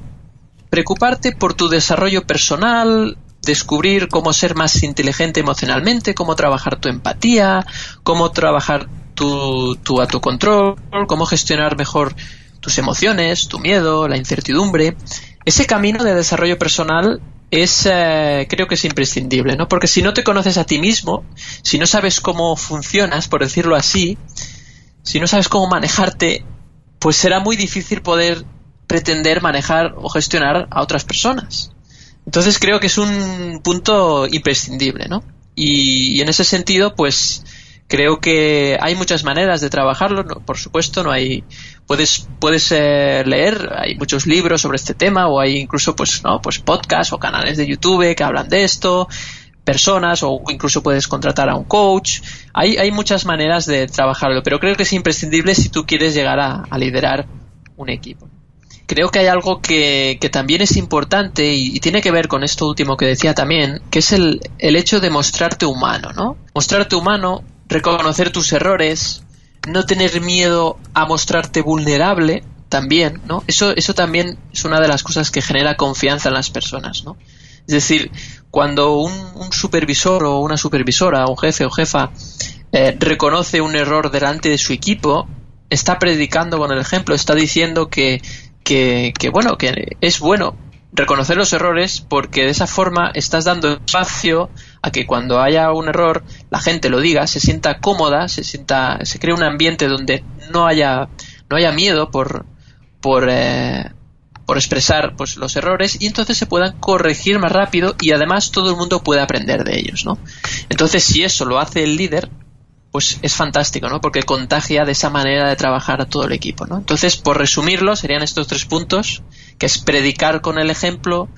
preocuparte por tu desarrollo personal, descubrir cómo ser más inteligente emocionalmente, cómo trabajar tu empatía, cómo trabajar tu, tu autocontrol, cómo gestionar mejor tus emociones, tu miedo, la incertidumbre. Ese camino de desarrollo personal es eh, creo que es imprescindible, ¿no? Porque si no te conoces a ti mismo, si no sabes cómo funcionas, por decirlo así, si no sabes cómo manejarte, pues será muy difícil poder pretender manejar o gestionar a otras personas. Entonces creo que es un punto imprescindible, ¿no? Y, y en ese sentido, pues creo que hay muchas maneras de trabajarlo, por supuesto, no hay puedes puedes eh, leer hay muchos libros sobre este tema o hay incluso pues no pues podcasts o canales de YouTube que hablan de esto personas o incluso puedes contratar a un coach. Hay hay muchas maneras de trabajarlo pero creo que es imprescindible si tú quieres llegar a, liderar un equipo. Creo que hay algo que, que también es importante y, y, tiene que ver con esto último que decía también, que es el, el hecho de mostrarte humano, ¿no? Mostrarte humano, reconocer tus errores, no tener miedo a mostrarte vulnerable también, ¿no? Eso, eso también es una de las cosas que genera confianza en las personas, ¿no? Es decir, cuando un, supervisor o una supervisora, un jefe o jefa, eh, reconoce un error delante de su equipo, está predicando con el ejemplo, está diciendo que, que, que bueno, que es bueno reconocer los errores porque de esa forma estás dando espacio a que cuando haya un error la gente lo diga, se sienta cómoda, se sienta, se crea un ambiente donde no haya, no haya miedo por, por, eh, por expresar pues, los errores y entonces se puedan corregir más rápido y además todo el mundo puede aprender de ellos, ¿no? Entonces si eso lo hace el líder, pues es fantástico, ¿no? Porque contagia de esa manera de trabajar a todo el equipo, ¿no? Entonces, por resumirlo, serían estos tres puntos, que es predicar con el ejemplo,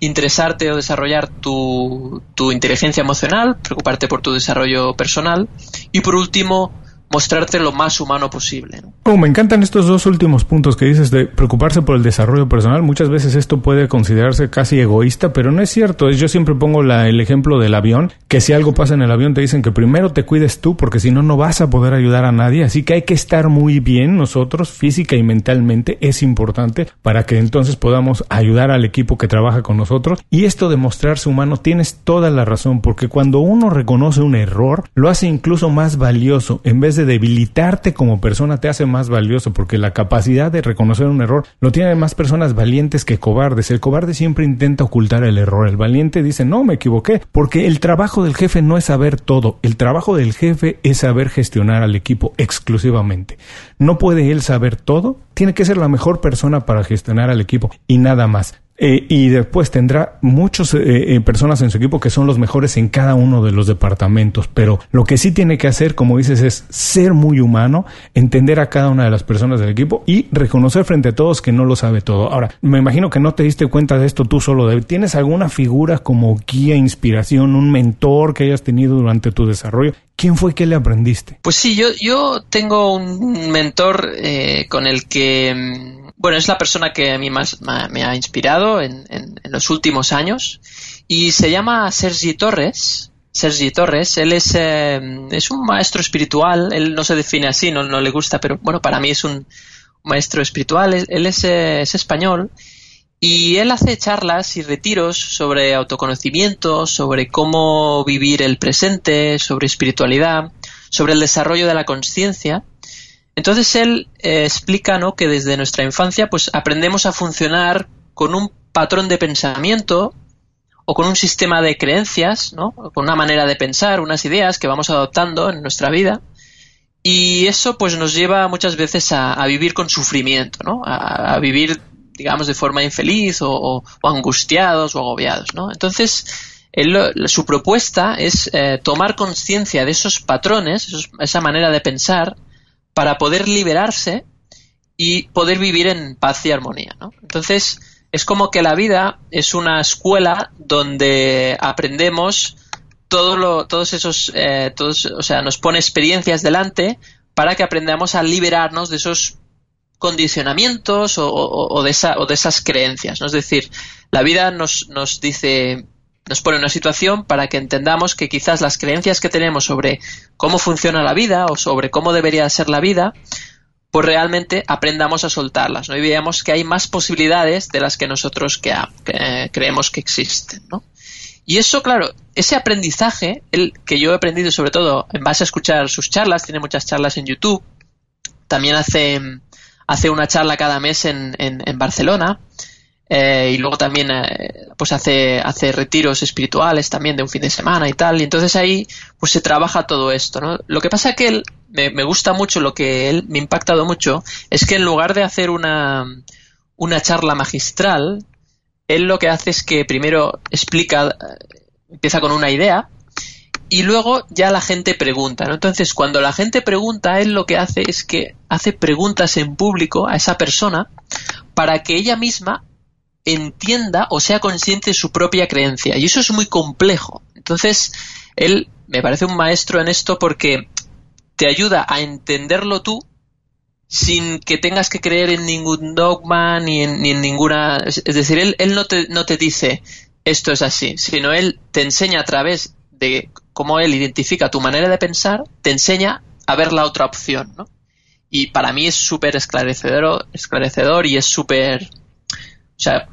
interesarte o desarrollar tu, tu inteligencia emocional, preocuparte por tu desarrollo personal. Y por último, mostrarte lo más humano posible. Oh, me encantan estos dos últimos puntos que dices de preocuparse por el desarrollo personal. Muchas veces esto puede considerarse casi egoísta, pero no es cierto. Yo siempre pongo el ejemplo del avión, que si algo pasa en el avión te dicen que primero te cuides tú, porque si no, no vas a poder ayudar a nadie. Así que hay que estar muy bien nosotros, física y mentalmente, es importante para que entonces podamos ayudar al equipo que trabaja con nosotros. Y esto de mostrarse humano, tienes toda la razón, porque cuando uno reconoce un error, lo hace incluso más valioso. En vez de debilitarte como persona te hace más valioso porque la capacidad de reconocer un error lo tienen más personas valientes que cobardes. El cobarde siempre intenta ocultar el error. El valiente dice, no, me equivoqué. Porque el trabajo del jefe no es saber todo. El trabajo del jefe es saber gestionar al equipo exclusivamente. No puede él saber todo. Tiene que ser la mejor persona para gestionar al equipo y nada más. Eh, y después tendrá muchas eh, eh, personas en su equipo que son los mejores en cada uno de los departamentos, pero lo que sí tiene que hacer, como dices, es ser muy humano, entender a cada una de las personas del equipo y reconocer frente a todos que no lo sabe todo. Ahora, me imagino que no te diste cuenta de esto tú solo, ¿tienes alguna figura como guía, inspiración, un mentor que hayas tenido durante tu desarrollo? ¿Quién fue que le aprendiste? Pues sí, yo, yo tengo un mentor con el que mm, bueno, es la persona que a mí más me ha inspirado en, los últimos años. Y se llama Sergi Torres. Sergi Torres, él es, eh, es un maestro espiritual, él no se define así, no, no, le gusta, pero bueno, para mí es un maestro espiritual, él, es, eh, es español. Y él hace charlas y retiros sobre autoconocimiento, sobre cómo vivir el presente, sobre espiritualidad, sobre el desarrollo de la conciencia entonces él eh, explica ¿no? que desde nuestra infancia pues aprendemos a funcionar con un patrón de pensamiento o con un sistema de creencias, ¿no? con una manera de pensar, unas ideas que vamos adoptando en nuestra vida. Y eso pues nos lleva muchas veces a, vivir con sufrimiento, ¿no? A, vivir, digamos, de forma infeliz o, angustiados o agobiados, ¿no? Entonces, su propuesta es eh, tomar conciencia de esos patrones, esa manera de pensar, para poder liberarse y poder vivir en paz y armonía, ¿no? Entonces, es como que la vida es una escuela donde aprendemos todo lo, todos esos, eh, todos, o sea, nos pone experiencias delante para que aprendamos a liberarnos de esos condicionamientos o, de, esa, o de esas creencias. Es decir, la vida nos, nos dice, nos pone una situación para que entendamos que quizás las creencias que tenemos sobre cómo funciona la vida o sobre cómo debería ser la vida, pues realmente aprendamos a soltarlas, ¿no? Y veamos que hay más posibilidades de las que nosotros que, creemos que existen, ¿no? Y eso, claro, ese aprendizaje, el que yo he aprendido sobre todo en base a escuchar sus charlas, tiene muchas charlas en YouTube, también hace, hace una charla cada mes en, en Barcelona, eh, y luego también eh, pues hace, hace retiros espirituales también de un fin de semana y tal. Y entonces ahí pues se trabaja todo esto, ¿no? Lo que pasa que él, me, me gusta mucho, lo que él me ha impactado mucho, es que en lugar de hacer una, una charla magistral, él lo que hace es que primero explica, eh, empieza con una idea, y luego ya la gente pregunta, ¿no? Entonces, cuando la gente pregunta, él lo que hace es que hace preguntas en público a esa persona para que ella misma entienda o sea consciente de su propia creencia. Y eso es muy complejo. Entonces, él me parece un maestro en esto porque te ayuda a entenderlo tú sin que tengas que creer en ningún dogma ni en, ni en ninguna... Es decir, él, él no, te, no te dice esto es así, sino él te enseña a través de cómo él identifica tu manera de pensar, te enseña a ver la otra opción, ¿no? Y para mí es súper esclarecedor, esclarecedor y es súper sea,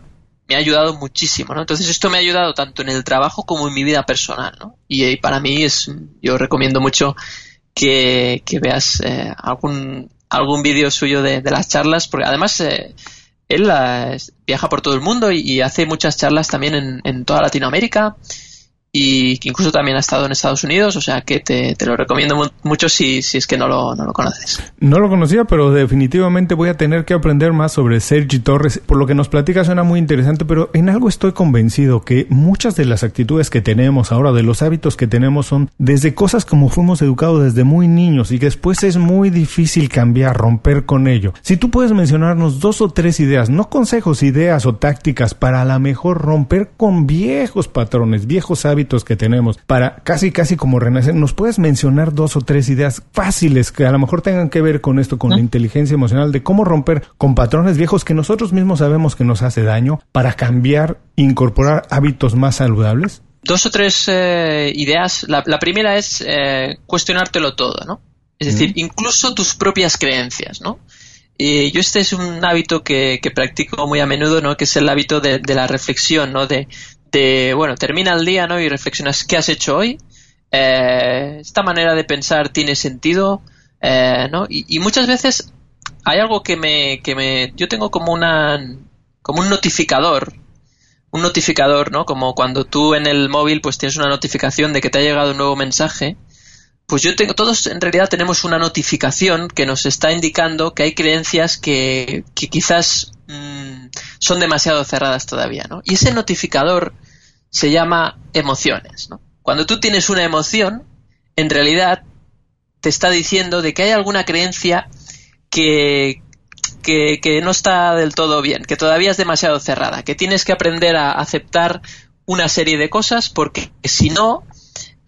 me ha ayudado muchísimo, ¿no? Entonces esto me ha ayudado tanto en el trabajo como en mi vida personal, ¿no? Y, para mí es, yo recomiendo mucho que, veas eh, algún, algún vídeo suyo de, las charlas, porque además eh, él eh, viaja por todo el mundo y, hace muchas charlas también en, en toda Latinoamérica y que incluso también ha estado en Estados Unidos, o sea que te, lo recomiendo mucho si, es que no lo, no lo conoces. No lo conocía, pero definitivamente voy a tener que aprender más sobre Sergi Torres. Por lo que nos platica suena muy interesante, pero en algo estoy convencido que muchas de las actitudes que tenemos ahora, de los hábitos que tenemos, son desde cosas como fuimos educados desde muy niños y que después es muy difícil cambiar, romper con ello. Si tú puedes mencionarnos dos o tres ideas, no consejos, ideas o tácticas para a lo mejor romper con viejos patrones, viejos hábitos, que tenemos para casi, casi como renacer, ¿nos puedes mencionar dos o tres ideas fáciles que a lo mejor tengan que ver con esto, con la inteligencia emocional, de cómo romper con patrones viejos que nosotros mismos sabemos que nos hace daño para cambiar, incorporar hábitos más saludables? Dos o tres eh, ideas. La, primera es eh, cuestionártelo todo, ¿no? Es decir, incluso tus propias creencias, ¿no? Y yo este es un hábito que, que, practico muy a menudo, ¿no? Que es el hábito de, de la reflexión, ¿no? De, de, bueno, termina el día, ¿no? Y reflexionas, ¿qué has hecho hoy? Eh, esta manera de pensar tiene sentido, eh, ¿no? Y, muchas veces hay algo que me, que me, yo tengo como una, como un notificador, un notificador, ¿no? Como cuando tú en el móvil pues tienes una notificación de que te ha llegado un nuevo mensaje, pues yo tengo, todos en realidad tenemos una notificación que nos está indicando que hay creencias que, que quizás mm, son demasiado cerradas todavía, ¿no? Y ese notificador se llama emociones. Cuando tú tienes una emoción, en realidad te está diciendo de que hay alguna creencia que, que, que no está del todo bien, que todavía es demasiado cerrada, que tienes que aprender a aceptar una serie de cosas porque si no,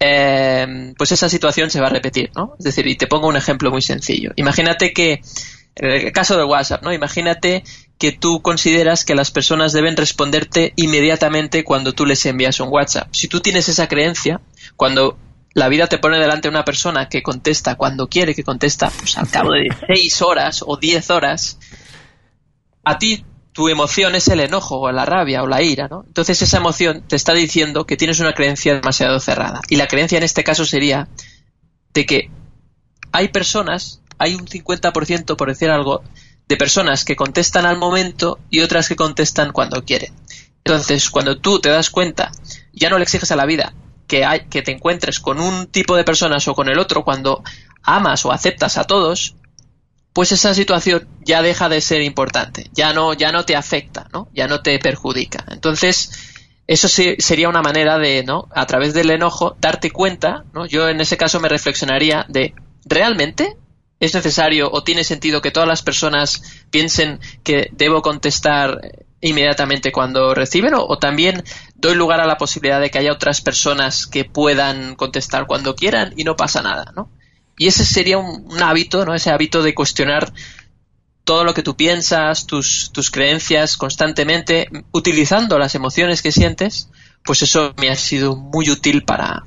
eh, pues esa situación se va a repetir, ¿no? Es decir, y te pongo un ejemplo muy sencillo. Imagínate que, en el caso de WhatsApp, ¿no? Imagínate que tú consideras que las personas deben responderte inmediatamente cuando tú les envías un WhatsApp. Si tú tienes esa creencia, cuando la vida te pone delante una persona que contesta cuando quiere que contesta, pues al cabo de seis horas o diez horas, a ti tu emoción es el enojo o la rabia o la ira, ¿no? Entonces esa emoción te está diciendo que tienes una creencia demasiado cerrada. Y la creencia en este caso sería de que hay personas, hay un 50%, por decir algo, de personas que contestan al momento y otras que contestan cuando quieren. Entonces, cuando tú te das cuenta ya no le exiges a la vida que, hay, que te encuentres con un tipo de personas o con el otro cuando amas o aceptas a todos, pues esa situación ya deja de ser importante, ya no, ya no te afecta, ¿no? Ya no te perjudica. Entonces, eso sí, sería una manera de, ¿no? A través del enojo, darte cuenta, ¿no? Yo en ese caso me reflexionaría de, ¿realmente es necesario o tiene sentido que todas las personas piensen que debo contestar inmediatamente cuando reciben o, también doy lugar a la posibilidad de que haya otras personas que puedan contestar cuando quieran y no pasa nada, ¿no? Y ese sería un, hábito, ¿no? Ese hábito de cuestionar todo lo que tú piensas, tus, tus creencias constantemente, utilizando las emociones que sientes, pues eso me ha sido muy útil para,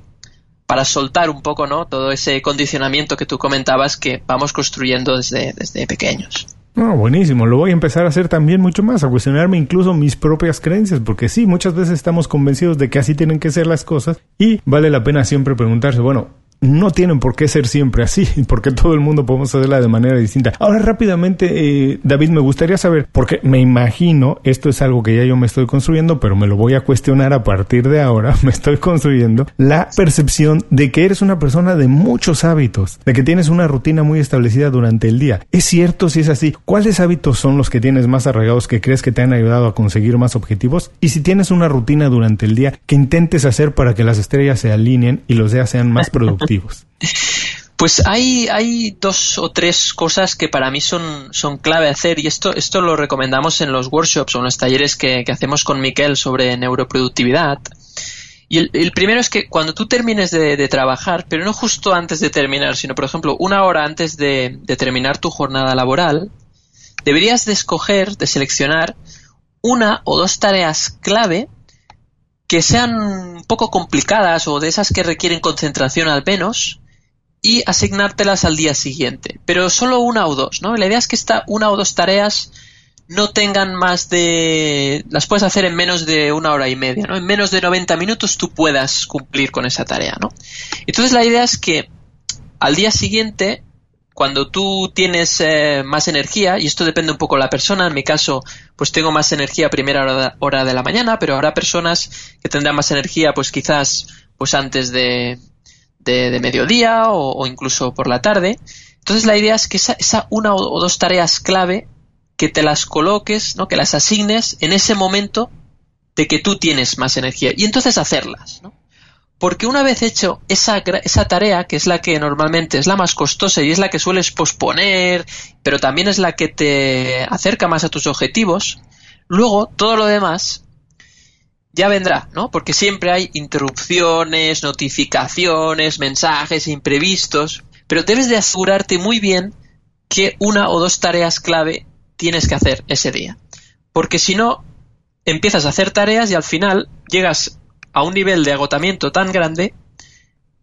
para soltar un poco, ¿no? Todo ese condicionamiento que tú comentabas que vamos construyendo desde, desde pequeños. No, buenísimo. Lo voy a empezar a hacer también mucho más, a cuestionarme incluso mis propias creencias, porque sí, muchas veces estamos convencidos de que así tienen que ser las cosas y vale la pena siempre preguntarse, bueno, no tienen por qué ser siempre así, porque todo el mundo podemos hacerla de manera distinta. Ahora rápidamente, eh, David, me gustaría saber, porque me imagino, esto es algo que ya yo me estoy construyendo, pero me lo voy a cuestionar a partir de ahora, me estoy construyendo la percepción de que eres una persona de muchos hábitos, de que tienes una rutina muy establecida durante el día. ¿Es cierto si es así? ¿Cuáles hábitos son los que tienes más arraigados que crees que te han ayudado a conseguir más objetivos? Y si tienes una rutina durante el día que intentes hacer para que las estrellas se alineen y los días sean más productivos. Pues hay, dos o tres cosas que para mí son, son clave hacer y esto, esto lo recomendamos en los workshops o en los talleres que, hacemos con Miquel sobre neuroproductividad. Y el, primero es que cuando tú termines de, trabajar, pero no justo antes de terminar, sino por ejemplo una hora antes de, de terminar tu jornada laboral, deberías de escoger, de seleccionar una o dos tareas clave que sean un poco complicadas o de esas que requieren concentración al menos y asignártelas al día siguiente. Pero solo una o dos, ¿no? La idea es que esta una o dos tareas no tengan más de... las puedes hacer en menos de una hora y media, ¿no? En menos de 90 minutos tú puedas cumplir con esa tarea, ¿no? Entonces la idea es que al día siguiente cuando tú tienes eh, más energía, y esto depende un poco de la persona, en mi caso, pues tengo más energía a primera hora de, la mañana, pero habrá personas que tendrán más energía, pues quizás, pues antes de, mediodía o, incluso por la tarde. Entonces la idea es que esa, esa una o, dos tareas clave, que te las coloques, ¿no? que las asignes en ese momento de que tú tienes más energía, y entonces hacerlas, ¿no? Porque una vez hecho esa, tarea, que es la que normalmente es la más costosa y es la que sueles posponer, pero también es la que te acerca más a tus objetivos, luego todo lo demás ya vendrá, ¿no? Porque siempre hay interrupciones, notificaciones, mensajes imprevistos, pero debes de asegurarte muy bien que una o dos tareas clave tienes que hacer ese día. Porque si no, empiezas a hacer tareas y al final llegas a un nivel de agotamiento tan grande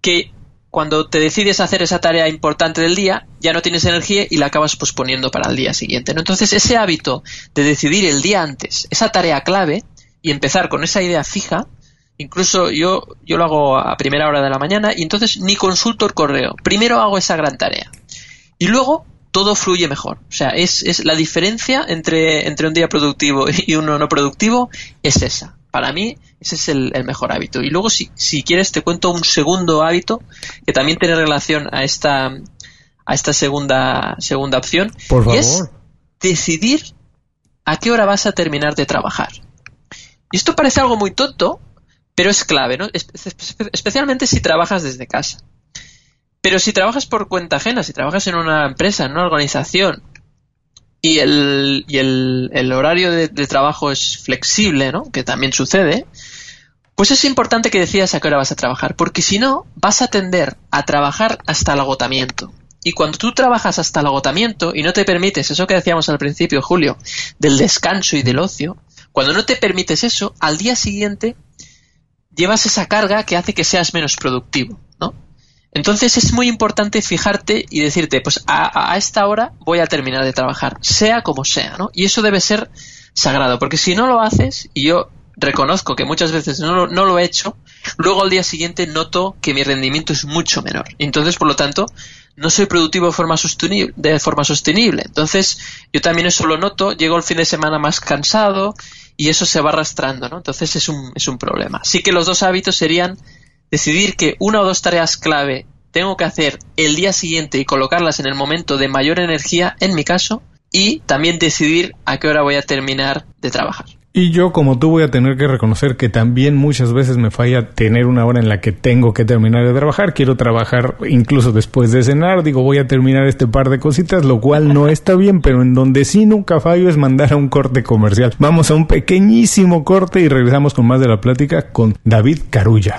que cuando te decides hacer esa tarea importante del día, ya no tienes energía y la acabas posponiendo para el día siguiente. Entonces, ese hábito de decidir el día antes esa tarea clave y empezar con esa idea fija, incluso yo, yo lo hago a primera hora de la mañana y entonces ni consulto el correo. Primero hago esa gran tarea. Y luego todo fluye mejor. O sea, es, es la diferencia entre, entre un día productivo y uno no productivo es esa. Para mí, ese es el, mejor hábito. Y luego, si, si, quieres, te cuento un segundo hábito que también tiene relación a esta, a esta segunda, segunda opción. Por favor. Y es decidir a qué hora vas a terminar de trabajar. Y esto parece algo muy tonto, pero es clave, ¿no? especialmente si trabajas desde casa. Pero si trabajas por cuenta ajena, si trabajas en una empresa, en una organización, y el, y el, horario de, trabajo es flexible, ¿no? Que también sucede, pues es importante que decidas a qué hora vas a trabajar, porque si no, vas a tender a trabajar hasta el agotamiento. Y cuando tú trabajas hasta el agotamiento y no te permites eso que decíamos al principio, Julio, del descanso y del ocio, cuando no te permites eso, al día siguiente llevas esa carga que hace que seas menos productivo, ¿no? Entonces es muy importante fijarte y decirte, pues a, esta hora voy a terminar de trabajar, sea como sea, ¿no? Y eso debe ser sagrado, porque si no lo haces, y yo reconozco que muchas veces no, no lo he hecho, luego al día siguiente noto que mi rendimiento es mucho menor. Entonces, por lo tanto, no soy productivo de forma sostenible. De forma sostenible. Entonces, yo también eso lo noto, llego el fin de semana más cansado y eso se va arrastrando, ¿no? Entonces es un, es un problema. Así que los dos hábitos serían decidir que una o dos tareas clave tengo que hacer el día siguiente y colocarlas en el momento de mayor energía, en mi caso, y también decidir a qué hora voy a terminar de trabajar. Y yo, como tú, voy a tener que reconocer que también muchas veces me falla tener una hora en la que tengo que terminar de trabajar. Quiero trabajar incluso después de cenar. Digo, voy a terminar este par de cositas, lo cual no está bien, pero en donde sí nunca fallo es mandar a un corte comercial. Vamos a un pequeñísimo corte y regresamos con más de la plática con David Carulla.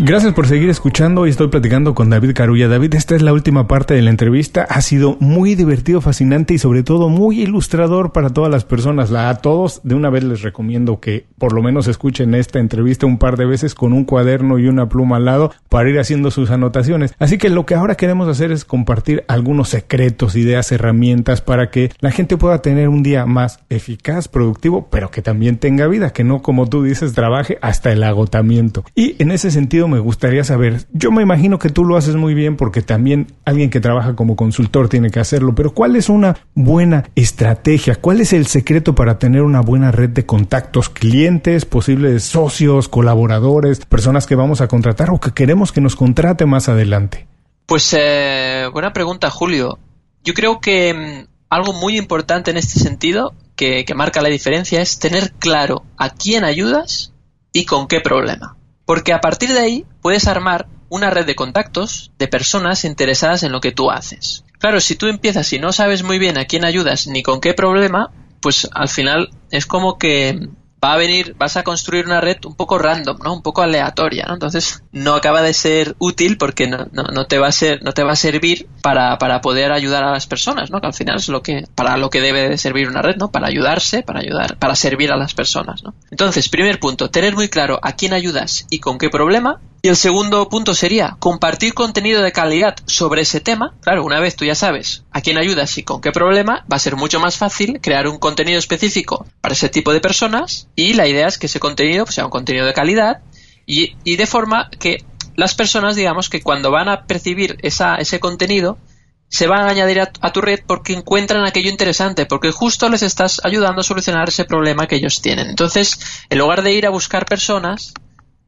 Gracias por seguir escuchando. Hoy estoy platicando con David Carulla. David, esta es la última parte de la entrevista. Ha sido muy divertido, fascinante y sobre todo muy ilustrador para todas las personas. A todos de una vez les recomiendo que por lo menos escuchen esta entrevista un par de veces con un cuaderno y una pluma al lado para ir haciendo sus anotaciones. Así que lo que ahora queremos hacer es compartir algunos secretos, ideas, herramientas para que la gente pueda tener un día más eficaz, productivo, pero que también tenga vida, que no como tú dices, trabaje hasta el agotamiento. Y en ese sentido me gustaría saber, yo me imagino que tú lo haces muy bien porque también alguien que trabaja como consultor tiene que hacerlo, pero ¿cuál es una buena estrategia? ¿Cuál es el secreto para tener una buena red de contactos, clientes, posibles socios, colaboradores, personas que vamos a contratar o que queremos que nos contrate más adelante? Pues eh, buena pregunta, Julio. Yo creo que mm, algo muy importante en este sentido, que, que marca la diferencia, es tener claro a quién ayudas y con qué problema porque a partir de ahí puedes armar una red de contactos de personas interesadas en lo que tú haces. Claro, si tú empiezas y no sabes muy bien a quién ayudas ni con qué problema, pues al final es como que va a venir, vas a construir una red un poco random, ¿no? Un poco aleatoria, ¿no? Entonces no acaba de ser útil porque no, no, no te va a ser, no te va a servir para, para, poder ayudar a las personas, ¿no? Que al final es lo que, para lo que debe de servir una red, ¿no? Para ayudarse, para ayudar, para servir a las personas, ¿no? Entonces, primer punto, tener muy claro a quién ayudas y con qué problema y el segundo punto sería compartir contenido de calidad sobre ese tema. Claro, una vez tú ya sabes a quién ayudas y con qué problema, va a ser mucho más fácil crear un contenido específico para ese tipo de personas y la idea es que ese contenido pues, sea un contenido de calidad y, y, de forma que las personas, digamos, que cuando van a percibir esa, ese contenido, se van a añadir a, a, tu red porque encuentran aquello interesante, porque justo les estás ayudando a solucionar ese problema que ellos tienen. Entonces, en lugar de ir a buscar personas,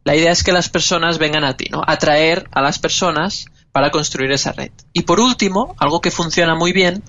la idea es que las personas vengan a ti, ¿no? Atraer a las personas para construir esa red. Y por último, algo que funciona muy bien,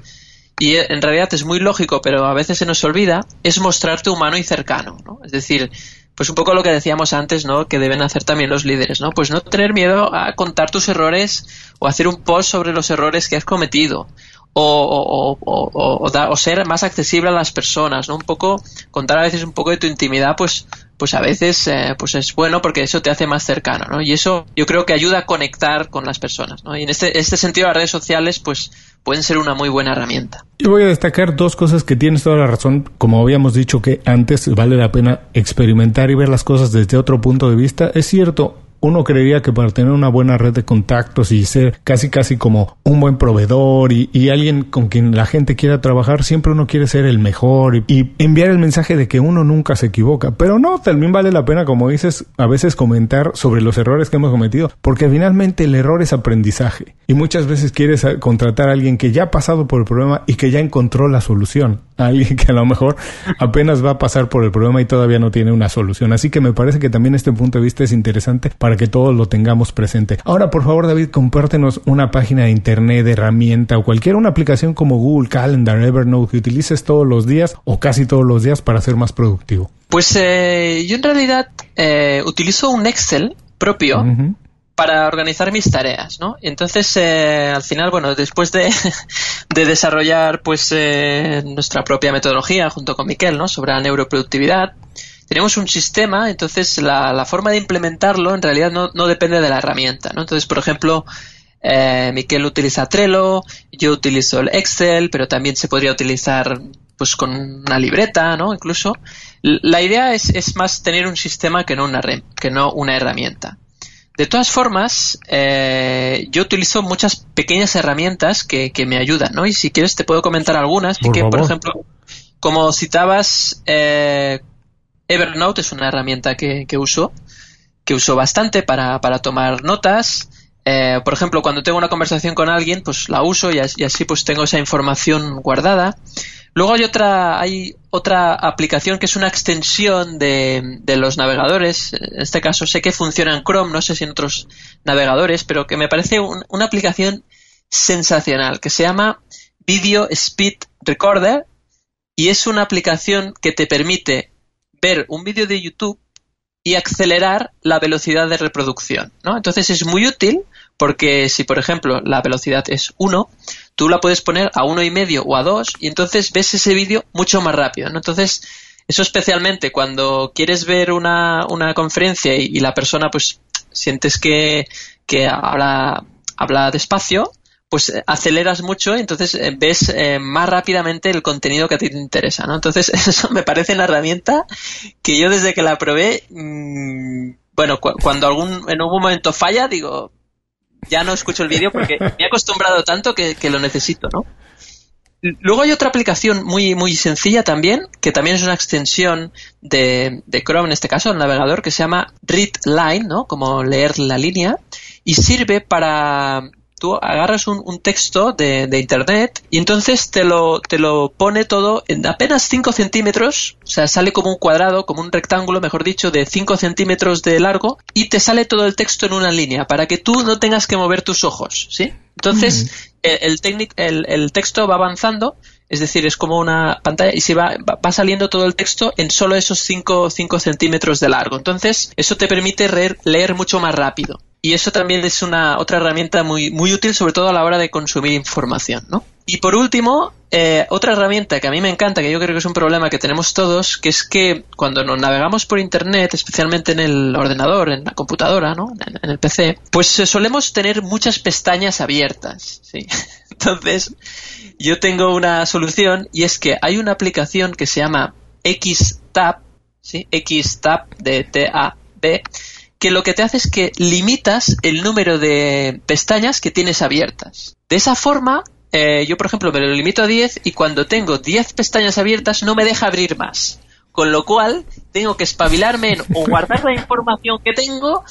y en realidad es muy lógico, pero a veces se nos olvida, es mostrarte humano y cercano, ¿no? Es decir, pues un poco lo que decíamos antes, ¿no? Que deben hacer también los líderes, ¿no? Pues no tener miedo a contar tus errores o hacer un post sobre los errores que has cometido. O, o, o, o, ser más accesible a las personas, ¿no? Un poco, contar a veces un poco de tu intimidad, pues pues a veces eh, pues es bueno porque eso te hace más cercano, ¿no? Y eso yo creo que ayuda a conectar con las personas, ¿no? Y en este, este sentido las redes sociales pues pueden ser una muy buena herramienta. Yo voy a destacar dos cosas que tienes toda la razón. Como habíamos dicho que antes vale la pena experimentar y ver las cosas desde otro punto de vista. Es cierto, uno creería que para tener una buena red de contactos y ser casi casi como un buen proveedor y, y alguien con quien la gente quiera trabajar, siempre uno quiere ser el mejor y, y, enviar el mensaje de que uno nunca se equivoca. Pero no, también vale la pena, como dices, a veces comentar sobre los errores que hemos cometido, porque finalmente el error es aprendizaje. Y muchas veces quieres contratar a alguien que ya ha pasado por el problema y que ya encontró la solución. A alguien que a lo mejor apenas va a pasar por el problema y todavía no tiene una solución. Así que me parece que también este punto de vista es interesante para que todos lo tengamos presente. Ahora, por favor, David, compártenos una página de internet, de herramienta o cualquier una aplicación como Google Calendar, Evernote que utilices todos los días o casi todos los días para ser más productivo. Pues eh, yo en realidad eh, utilizo un Excel propio. Uh -huh para organizar mis tareas, ¿no? Entonces, eh, al final, bueno, después de, de desarrollar, pues, eh, nuestra propia metodología junto con Miquel, ¿no? Sobre la neuroproductividad, tenemos un sistema, entonces la, la forma de implementarlo en realidad no, no, depende de la herramienta, ¿no? Entonces, por ejemplo, eh, Miquel utiliza Trello, yo utilizo el Excel, pero también se podría utilizar pues con una libreta, ¿no? Incluso. La idea es, es más tener un sistema que no una, que no una herramienta. De todas formas, eh, yo utilizo muchas pequeñas herramientas que, que, me ayudan, ¿no? Y si quieres te puedo comentar algunas. Por, que, por ejemplo, como citabas, eh, Evernote es una herramienta que, que uso. que uso bastante para, para tomar notas. Eh, por ejemplo, cuando tengo una conversación con alguien, pues la uso y, así pues tengo esa información guardada. Luego hay otra, hay otra aplicación que es una extensión de, de, los navegadores. En este caso sé que funciona en Chrome, no sé si en otros navegadores, pero que me parece una aplicación sensacional que se llama Video Speed Recorder y es una aplicación que te permite ver un vídeo de YouTube y acelerar la velocidad de reproducción. ¿no? Entonces es muy útil porque si, por ejemplo, la velocidad es 1, tú la puedes poner a uno y medio o a 2 y entonces ves ese vídeo mucho más rápido. ¿no? Entonces, eso especialmente cuando quieres ver una, una conferencia y, la persona pues sientes que, que habla, habla despacio, pues eh, aceleras mucho y entonces eh, ves eh, más rápidamente el contenido que a ti te interesa, ¿no? Entonces eso me parece una herramienta que yo desde que la probé, mmm, bueno, cu cuando algún en algún momento falla, digo, ya no escucho el vídeo porque me he acostumbrado tanto que, lo necesito, ¿no? Luego hay otra aplicación muy, muy sencilla también, que también es una extensión de, de Chrome, en este caso, el navegador, que se llama Readline, ¿no? Como leer la línea, y sirve para tú agarras un, texto de, internet y entonces te lo, te lo pone todo en apenas 5 centímetros, o sea, sale como un cuadrado, como un rectángulo, mejor dicho, de 5 centímetros de largo y te sale todo el texto en una línea para que tú no tengas que mover tus ojos, ¿sí? Entonces, el, el, el, texto va avanzando es decir, es como una pantalla y se va, va saliendo todo el texto en solo esos 5 centímetros de largo. Entonces, eso te permite leer, leer mucho más rápido y eso también es una otra herramienta muy, muy útil, sobre todo a la hora de consumir información, ¿no? Y por último, eh, otra herramienta que a mí me encanta, que yo creo que es un problema que tenemos todos, que es que cuando nos navegamos por Internet, especialmente en el ordenador, en la computadora, ¿no? en, el PC, pues eh, solemos tener muchas pestañas abiertas, ¿sí? Entonces, yo tengo una solución y es que hay una aplicación que se llama XTab, ¿sí? XTab de T-A-B, que lo que te hace es que limitas el número de pestañas que tienes abiertas. De esa forma, eh, yo por ejemplo me lo limito a 10 y cuando tengo 10 pestañas abiertas no me deja abrir más. Con lo cual tengo que espabilarme en o guardar la información que tengo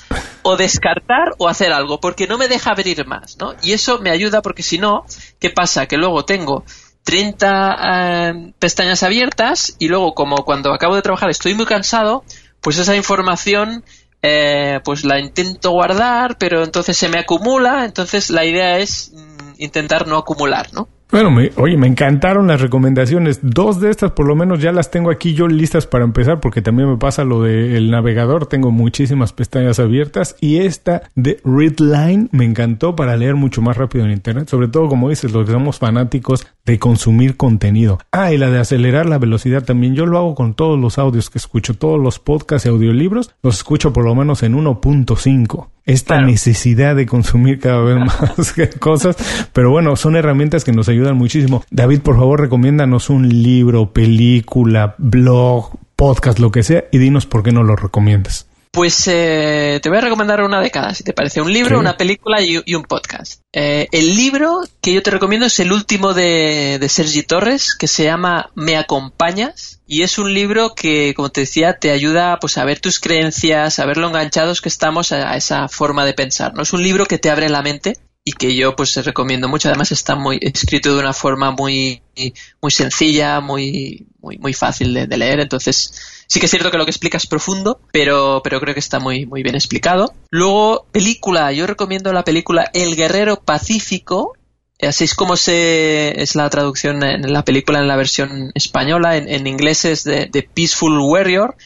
o descartar o hacer algo porque no me deja abrir más, ¿no? Y eso me ayuda porque si no, ¿qué pasa? Que luego tengo 30 eh, pestañas abiertas y luego como cuando acabo de trabajar estoy muy cansado, pues esa información eh, pues la intento guardar, pero entonces se me acumula, entonces la idea es mm, intentar no acumular, ¿no? Bueno, oye, me encantaron las recomendaciones. Dos de estas por lo menos ya las tengo aquí yo listas para empezar porque también me pasa lo del navegador. Tengo muchísimas pestañas abiertas y esta de Readline me encantó para leer mucho más rápido en Internet. Sobre todo, como dices, los que somos fanáticos de consumir contenido. Ah, y la de acelerar la velocidad también. Yo lo hago con todos los audios que escucho. Todos los podcasts y audiolibros los escucho por lo menos en 1.5 esta necesidad de consumir cada vez más cosas, pero bueno, son herramientas que nos ayudan muchísimo. David, por favor, recomiéndanos un libro, película, blog, podcast, lo que sea, y dinos por qué no lo recomiendas. Pues eh, te voy a recomendar una de cada, si te parece. Un libro, una película y, un podcast. Eh, el libro que yo te recomiendo es el último de, de Sergi Torres, que se llama Me acompañas. Y es un libro que, como te decía, te ayuda pues, a ver tus creencias, a ver lo enganchados que estamos a, esa forma de pensar. ¿no? Es un libro que te abre la mente y que yo pues recomiendo mucho. Además está muy escrito de una forma muy, muy sencilla, muy, muy, muy fácil de, leer. Entonces, Sí que es cierto que lo que explica es profundo, pero, pero creo que está muy, muy bien explicado. Luego, película. Yo recomiendo la película El Guerrero Pacífico, Así es como se, es la traducción en la película en la versión española, en, inglés es de, Peaceful Warrior.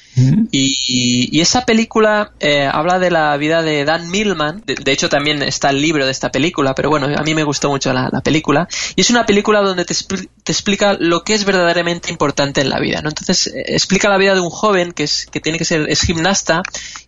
y, esa película eh, habla de la vida de Dan Millman. De, hecho, también está el libro de esta película, pero bueno, a mí me gustó mucho la, película. Y es una película donde te, te, explica lo que es verdaderamente importante en la vida. ¿no? Entonces, eh, explica la vida de un joven que, es, que tiene que ser es gimnasta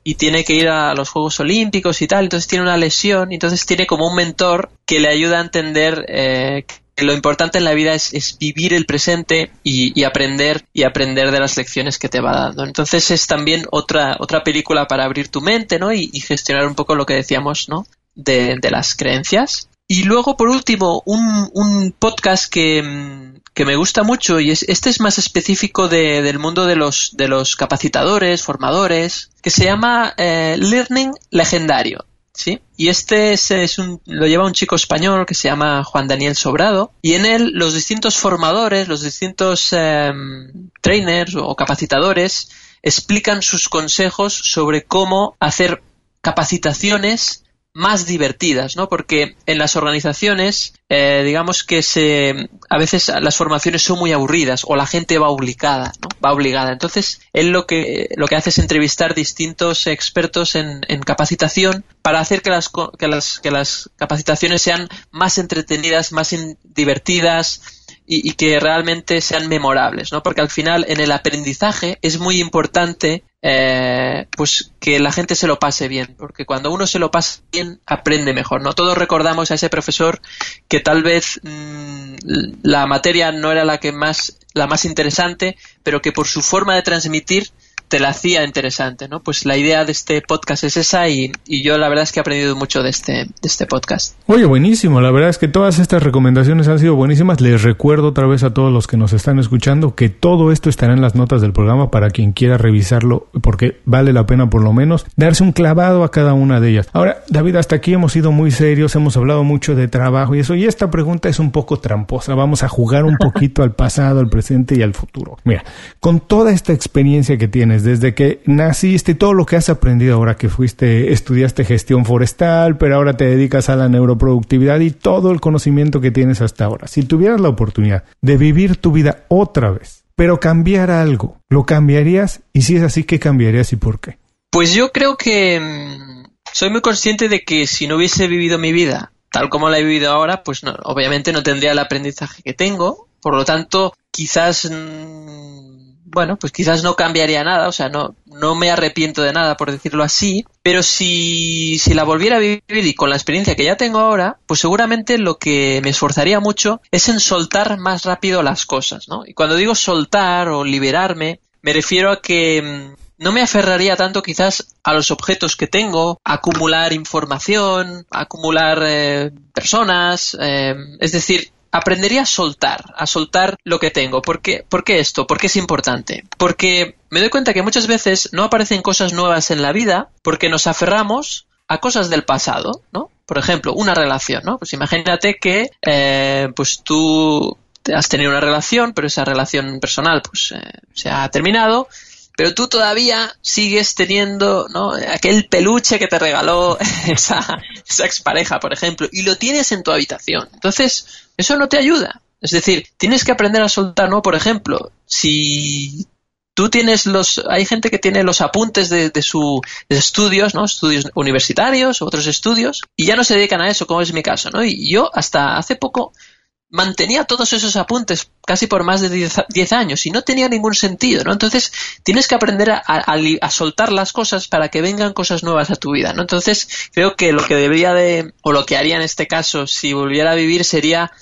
y tiene que ir a los Juegos Olímpicos y tal. Entonces, tiene una lesión y entonces tiene como un mentor que le ayuda a entender eh, que lo importante en la vida es, vivir el presente y, aprender y aprender de las lecciones que te va dando. Entonces es también otra otra película para abrir tu mente, ¿no? Y, gestionar un poco lo que decíamos, ¿no? De, las creencias. Y luego, por último, un, podcast que, me gusta mucho y es, este es más específico del mundo de los, de los capacitadores, formadores, que se llama eh, Learning Legendario. ¿sí? Y este es, un, lo lleva un chico español que se llama Juan Daniel Sobrado y en él los distintos formadores, los distintos em, trainers o capacitadores explican sus consejos sobre cómo hacer capacitaciones más divertidas, ¿no? Porque en las organizaciones, eh, digamos que se, a veces las formaciones son muy aburridas o la gente va obligada, ¿no? Va obligada. Entonces, él lo que, lo que hace es entrevistar distintos expertos en, en capacitación para hacer que las, que las, que las capacitaciones sean más entretenidas, más divertidas, y, que realmente sean memorables, ¿no? Porque al final en el aprendizaje es muy importante eh, pues que la gente se lo pase bien, porque cuando uno se lo pasa bien aprende mejor, ¿no? Todos recordamos a ese profesor que tal vez mm, la materia no era la que más la más interesante, pero que por su forma de transmitir te la hacía interesante, ¿no? Pues la idea de este podcast es esa y, yo la verdad es que he aprendido mucho de este, de este podcast. Oye, buenísimo, la verdad es que todas estas recomendaciones han sido buenísimas. Les recuerdo otra vez a todos los que nos están escuchando que todo esto estará en las notas del programa para quien quiera revisarlo, porque vale la pena por lo menos darse un clavado a cada una de ellas. Ahora, David, hasta aquí hemos sido muy serios, hemos hablado mucho de trabajo y eso, y esta pregunta es un poco tramposa. Vamos a jugar un poquito al pasado, al presente y al futuro. Mira, con toda esta experiencia que tienes, desde que naciste, todo lo que has aprendido ahora que fuiste, estudiaste gestión forestal, pero ahora te dedicas a la neuroproductividad y todo el conocimiento que tienes hasta ahora. Si tuvieras la oportunidad de vivir tu vida otra vez, pero cambiar algo, ¿lo cambiarías? Y si es así, ¿qué cambiarías y por qué? Pues yo creo que mm, soy muy consciente de que si no hubiese vivido mi vida tal como la he vivido ahora, pues obviamente no tendría el aprendizaje que tengo. Por lo tanto, quizás mm, bueno, pues quizás no cambiaría nada, o sea, no, no me arrepiento de nada, por decirlo así, pero si, si la volviera a vivir y con la experiencia que ya tengo ahora, pues seguramente lo que me esforzaría mucho es en soltar más rápido las cosas, ¿no? Y cuando digo soltar o liberarme, me refiero a que mm, no me aferraría tanto quizás a los objetos que tengo, acumular información, acumular eh, personas, eh, es decir, aprendería a soltar, a soltar lo que tengo. ¿Por qué, ¿Por qué esto? ¿Por qué es importante? Porque me doy cuenta que muchas veces no aparecen cosas nuevas en la vida porque nos aferramos a cosas del pasado, ¿no? Por ejemplo, una relación, ¿no? Pues imagínate que eh, pues tú has tenido una relación, pero esa relación personal pues eh, se ha terminado pero tú todavía sigues teniendo ¿no? aquel peluche que te regaló esa, esa expareja, por ejemplo, y lo tienes en tu habitación. Entonces, eso no te ayuda. Es decir, tienes que aprender a soltar, ¿no? Por ejemplo, si tú tienes los, hay gente que tiene los apuntes de, de sus estudios, ¿no? Estudios universitarios, otros estudios, y ya no se dedican a eso, como es mi caso, ¿no? Y yo hasta hace poco mantenía todos esos apuntes casi por más de 10 años y no tenía ningún sentido, ¿no? Entonces tienes que aprender a, a, soltar las cosas para que vengan cosas nuevas a tu vida, ¿no? Entonces creo que lo que debería de, o lo que haría en este caso si volviera a vivir sería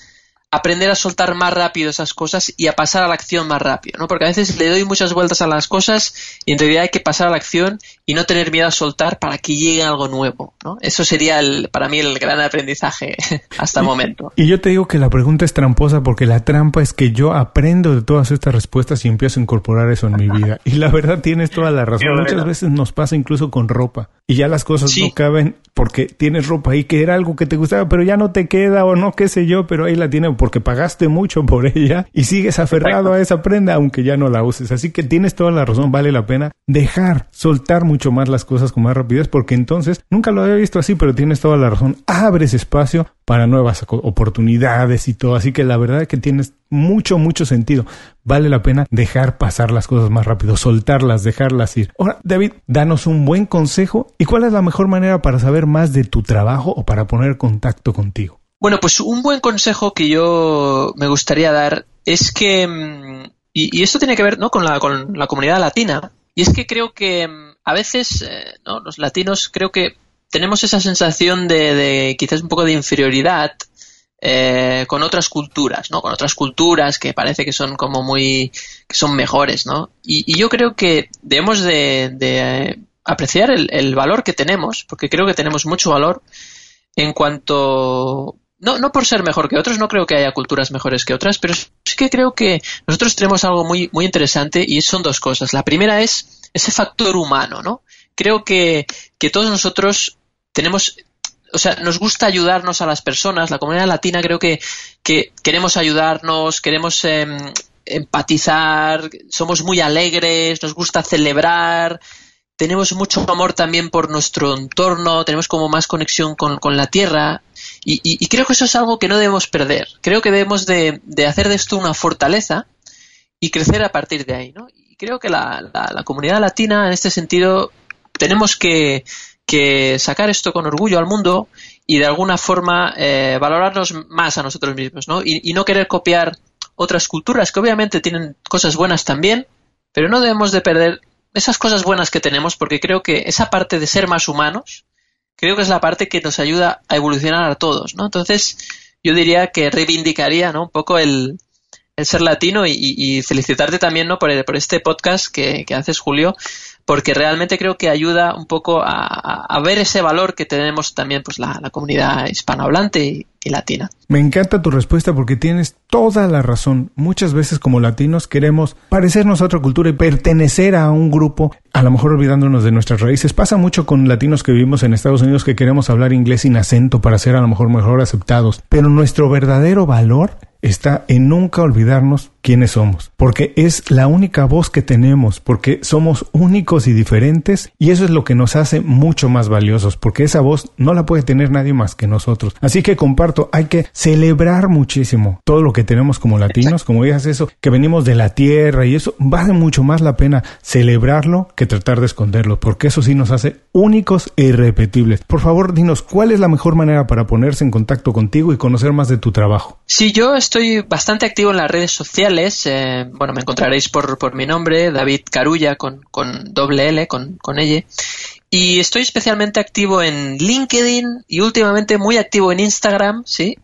aprender a soltar más rápido esas cosas y a pasar a la acción más rápido, ¿no? Porque a veces le doy muchas vueltas a las cosas y en realidad hay que pasar a la acción y no tener miedo a soltar para que llegue algo nuevo, ¿no? Eso sería el, para mí el gran aprendizaje hasta el momento. Y yo te digo que la pregunta es tramposa porque la trampa es que yo aprendo de todas estas respuestas y empiezo a incorporar eso en mi vida. Y la verdad tienes toda la razón. Muchas veces nos pasa incluso con ropa y ya las cosas no caben porque tienes ropa ahí que era algo que te gustaba, pero ya no te queda o no, qué sé yo, pero ahí la tienes porque pagaste mucho por ella y sigues aferrado a esa prenda aunque ya no la uses. Así que tienes toda la razón, vale la pena dejar, soltar mucho más las cosas con más rapidez porque entonces, nunca lo había visto así, pero tienes toda la razón, abres espacio para nuevas oportunidades y todo. Así que la verdad es que tienes mucho, mucho sentido. Vale la pena dejar pasar las cosas más rápido, soltarlas, dejarlas ir. Ahora, David, danos un buen consejo y cuál es la mejor manera para saber más de tu trabajo o para poner contacto contigo. Bueno, pues un buen consejo que yo me gustaría dar es que, mm, y, esto tiene que ver ¿no? con, la, con la comunidad latina, y es que creo que mm, a veces eh, ¿no? los latinos creo que tenemos esa sensación de, de quizás un poco de inferioridad eh, con otras culturas, ¿no? Con otras culturas que parece que son como muy, que son mejores, ¿no? Y, yo creo que debemos de, de apreciar el, el, valor que tenemos, porque creo que tenemos mucho valor en cuanto no, no por ser mejor que otros, no creo que haya culturas mejores que otras, pero sí que creo que nosotros tenemos algo muy, muy interesante y son dos cosas. La primera es ese factor humano, ¿no? Creo que, que todos nosotros tenemos o sea, nos gusta ayudarnos a las personas. La comunidad latina creo que, que queremos ayudarnos, queremos em, empatizar, somos muy alegres, nos gusta celebrar, tenemos mucho amor también por nuestro entorno, tenemos como más conexión con, la tierra. Y, creo que eso es algo que no debemos perder. Creo que debemos de, hacer de esto una fortaleza y crecer a partir de ahí. ¿no? Creo que la, la, comunidad latina, en este sentido, tenemos que, que, sacar esto con orgullo al mundo y de alguna forma eh, valorarnos más a nosotros mismos ¿no? Y, y no querer copiar otras culturas que obviamente tienen cosas buenas también, pero no debemos de perder esas cosas buenas que tenemos porque creo que esa parte de ser más humanos, creo que es la parte que nos ayuda a evolucionar a todos, ¿no? Entonces, yo diría que reivindicaría, ¿no? Un poco el, el ser latino y, felicitarte también, ¿no? Por, por este podcast que, que haces, Julio, porque realmente creo que ayuda un poco a, ver ese valor que tenemos también pues la, comunidad hispanohablante y, latina. Me encanta tu respuesta porque tienes toda la razón. Muchas veces como latinos queremos parecernos a otra cultura y pertenecer a un grupo, a lo mejor olvidándonos de nuestras raíces. Pasa mucho con latinos que vivimos en Estados Unidos que queremos hablar inglés sin acento para ser a lo mejor mejor aceptados, pero nuestro verdadero valor está en nunca olvidarnos quiénes somos, porque es la única voz que tenemos, porque somos únicos y diferentes y eso es lo que nos hace mucho más valiosos, porque esa voz no la puede tener nadie más que nosotros. Así que hay que celebrar muchísimo todo lo que tenemos como latinos, como digas eso, que venimos de la tierra y eso vale mucho más la pena celebrarlo que tratar de esconderlo, porque eso sí nos hace únicos e irrepetibles. Por favor, dinos, ¿cuál es la mejor manera para ponerse en contacto contigo y conocer más de tu trabajo? Sí, yo estoy bastante activo en las redes sociales eh, bueno, me encontraréis por, por, mi nombre, David Carulla, con, con doble L, con, con ella. Y estoy especialmente activo en LinkedIn y últimamente muy activo en Instagram, ¿sí?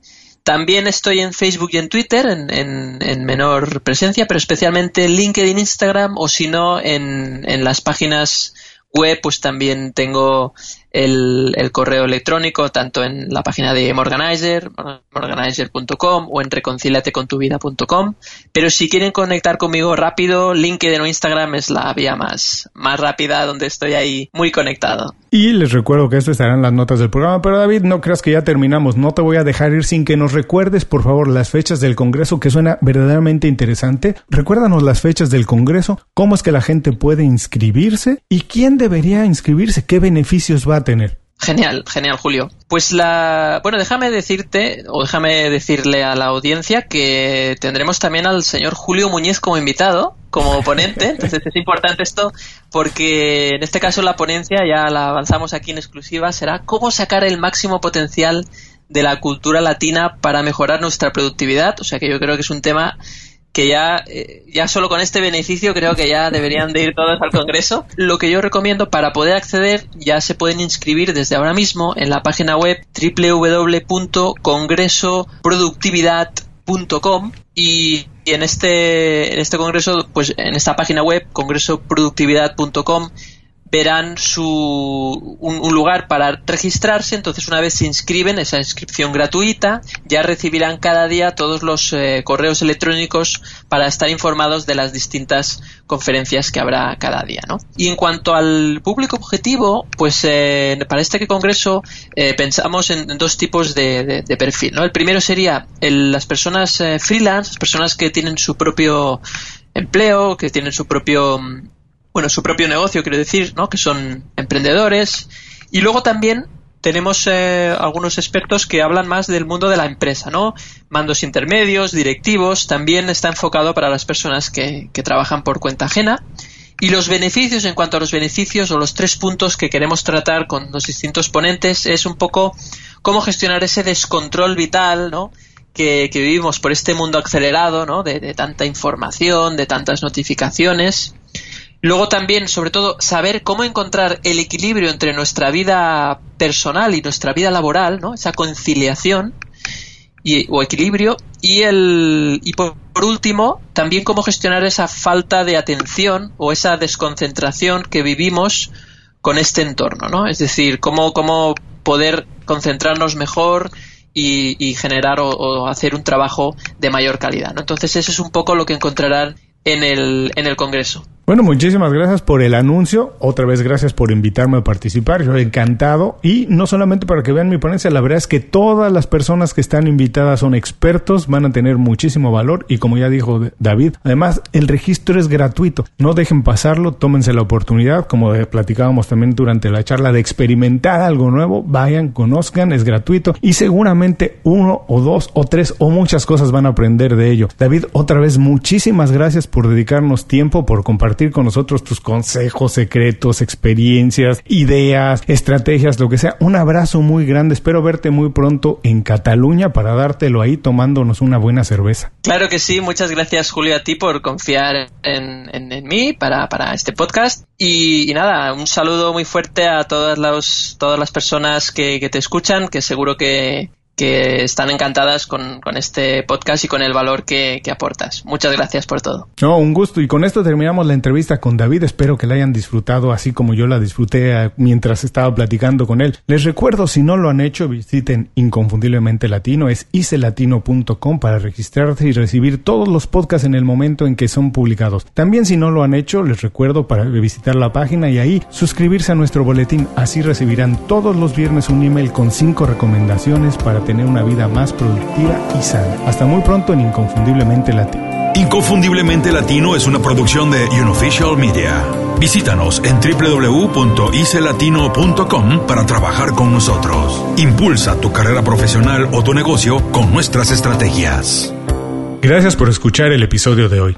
También estoy en Facebook y en Twitter en, en, menor presencia, pero especialmente en LinkedIn, Instagram o si no en, en las páginas web, pues también tengo el, correo electrónico tanto en la página de Morganizer, morganizer.com o en reconciliatecontuvida.com. Pero si quieren conectar conmigo rápido, LinkedIn o Instagram es la vía más, más rápida donde estoy ahí muy conectado. Y les recuerdo que esto estará en las notas del programa, pero David, no creas que ya terminamos, no te voy a dejar ir sin que nos recuerdes, por favor, las fechas del Congreso, que suena verdaderamente interesante. Recuérdanos las fechas del Congreso, cómo es que la gente puede inscribirse y quién debería inscribirse, qué beneficios va a tener. Genial, genial, Julio. Pues la. Bueno, déjame decirte, o déjame decirle a la audiencia que tendremos también al señor Julio Muñiz como invitado, como ponente. Entonces es importante esto, porque en este caso la ponencia, ya la avanzamos aquí en exclusiva, será cómo sacar el máximo potencial de la cultura latina para mejorar nuestra productividad. O sea que yo creo que es un tema que ya, eh, ya solo con este beneficio creo que ya deberían de ir todos al Congreso. Lo que yo recomiendo para poder acceder ya se pueden inscribir desde ahora mismo en la página web www.congresoproductividad.com y, y en este, en este congreso, pues en esta página web, congresoproductividad.com, verán su, un, lugar para registrarse, entonces una vez se inscriben, esa inscripción gratuita, ya recibirán cada día todos los eh, correos electrónicos para estar informados de las distintas conferencias que habrá cada día. ¿no? Y en cuanto al público objetivo, pues eh, para este congreso eh, pensamos en, dos tipos de, perfil. ¿no? El primero sería las personas freelance, las personas que tienen su propio empleo, que tienen su propio bueno, su propio negocio, quiero decir, ¿no? Que son emprendedores. Y luego también tenemos eh, algunos expertos que hablan más del mundo de la empresa, ¿no? Mandos intermedios, directivos, también está enfocado para las personas que, que trabajan por cuenta ajena. Y los beneficios, en cuanto a los beneficios o los tres puntos que queremos tratar con los distintos ponentes, es un poco cómo gestionar ese descontrol vital, ¿no? Que, que vivimos por este mundo acelerado, ¿no? De, de tanta información, de tantas notificaciones Luego también, sobre todo, saber cómo encontrar el equilibrio entre nuestra vida personal y nuestra vida laboral, ¿no? Esa conciliación y, o equilibrio. Y, el, y por, último, también cómo gestionar esa falta de atención o esa desconcentración que vivimos con este entorno, ¿no? Es decir, cómo, poder concentrarnos mejor y, generar o, hacer un trabajo de mayor calidad. Entonces eso es un poco lo que encontrarán en el, en el Congreso. Bueno, muchísimas gracias por el anuncio. Otra vez gracias por invitarme a participar. Yo encantado. Y no solamente para que vean mi ponencia, la verdad es que todas las personas que están invitadas son expertos, van a tener muchísimo valor. Y como ya dijo David, además el registro es gratuito. No dejen pasarlo, tómense la oportunidad, como platicábamos también durante la charla, de experimentar algo nuevo. Vayan, conozcan, es gratuito. Y seguramente uno o dos o tres o muchas cosas van a aprender de ello. David, otra vez muchísimas gracias por dedicarnos tiempo, por compartir con nosotros tus consejos, secretos, experiencias, ideas, estrategias, lo que sea. Un abrazo muy grande. Espero verte muy pronto en Cataluña para dártelo ahí tomándonos una buena cerveza. Claro que sí. Muchas gracias, Julio, a ti por confiar en, mí para, este podcast. Y, nada, un saludo muy fuerte a todas, las todas las personas que te escuchan, que seguro que, que están encantadas con, este podcast y con el valor que, aportas. Muchas gracias por todo. No, un gusto. Y con esto terminamos la entrevista con David. Espero que la hayan disfrutado así como yo la disfruté eh, mientras estaba platicando con él. Les recuerdo, si no lo han hecho, visiten Inconfundiblemente Latino. Es icelatino.com para registrarse y recibir todos los podcasts en el momento en que son publicados. También si no lo han hecho, les recuerdo para visitar la página y ahí suscribirse a nuestro boletín. Así recibirán todos los viernes un email con cinco recomendaciones para tener una vida más productiva y sana. Hasta muy pronto en Inconfundiblemente Latino. Inconfundiblemente Latino es una producción de Unofficial Media. Visítanos en www.icelatino.com para trabajar con nosotros. Impulsa tu carrera profesional o tu negocio con nuestras estrategias. Gracias por escuchar el episodio de hoy.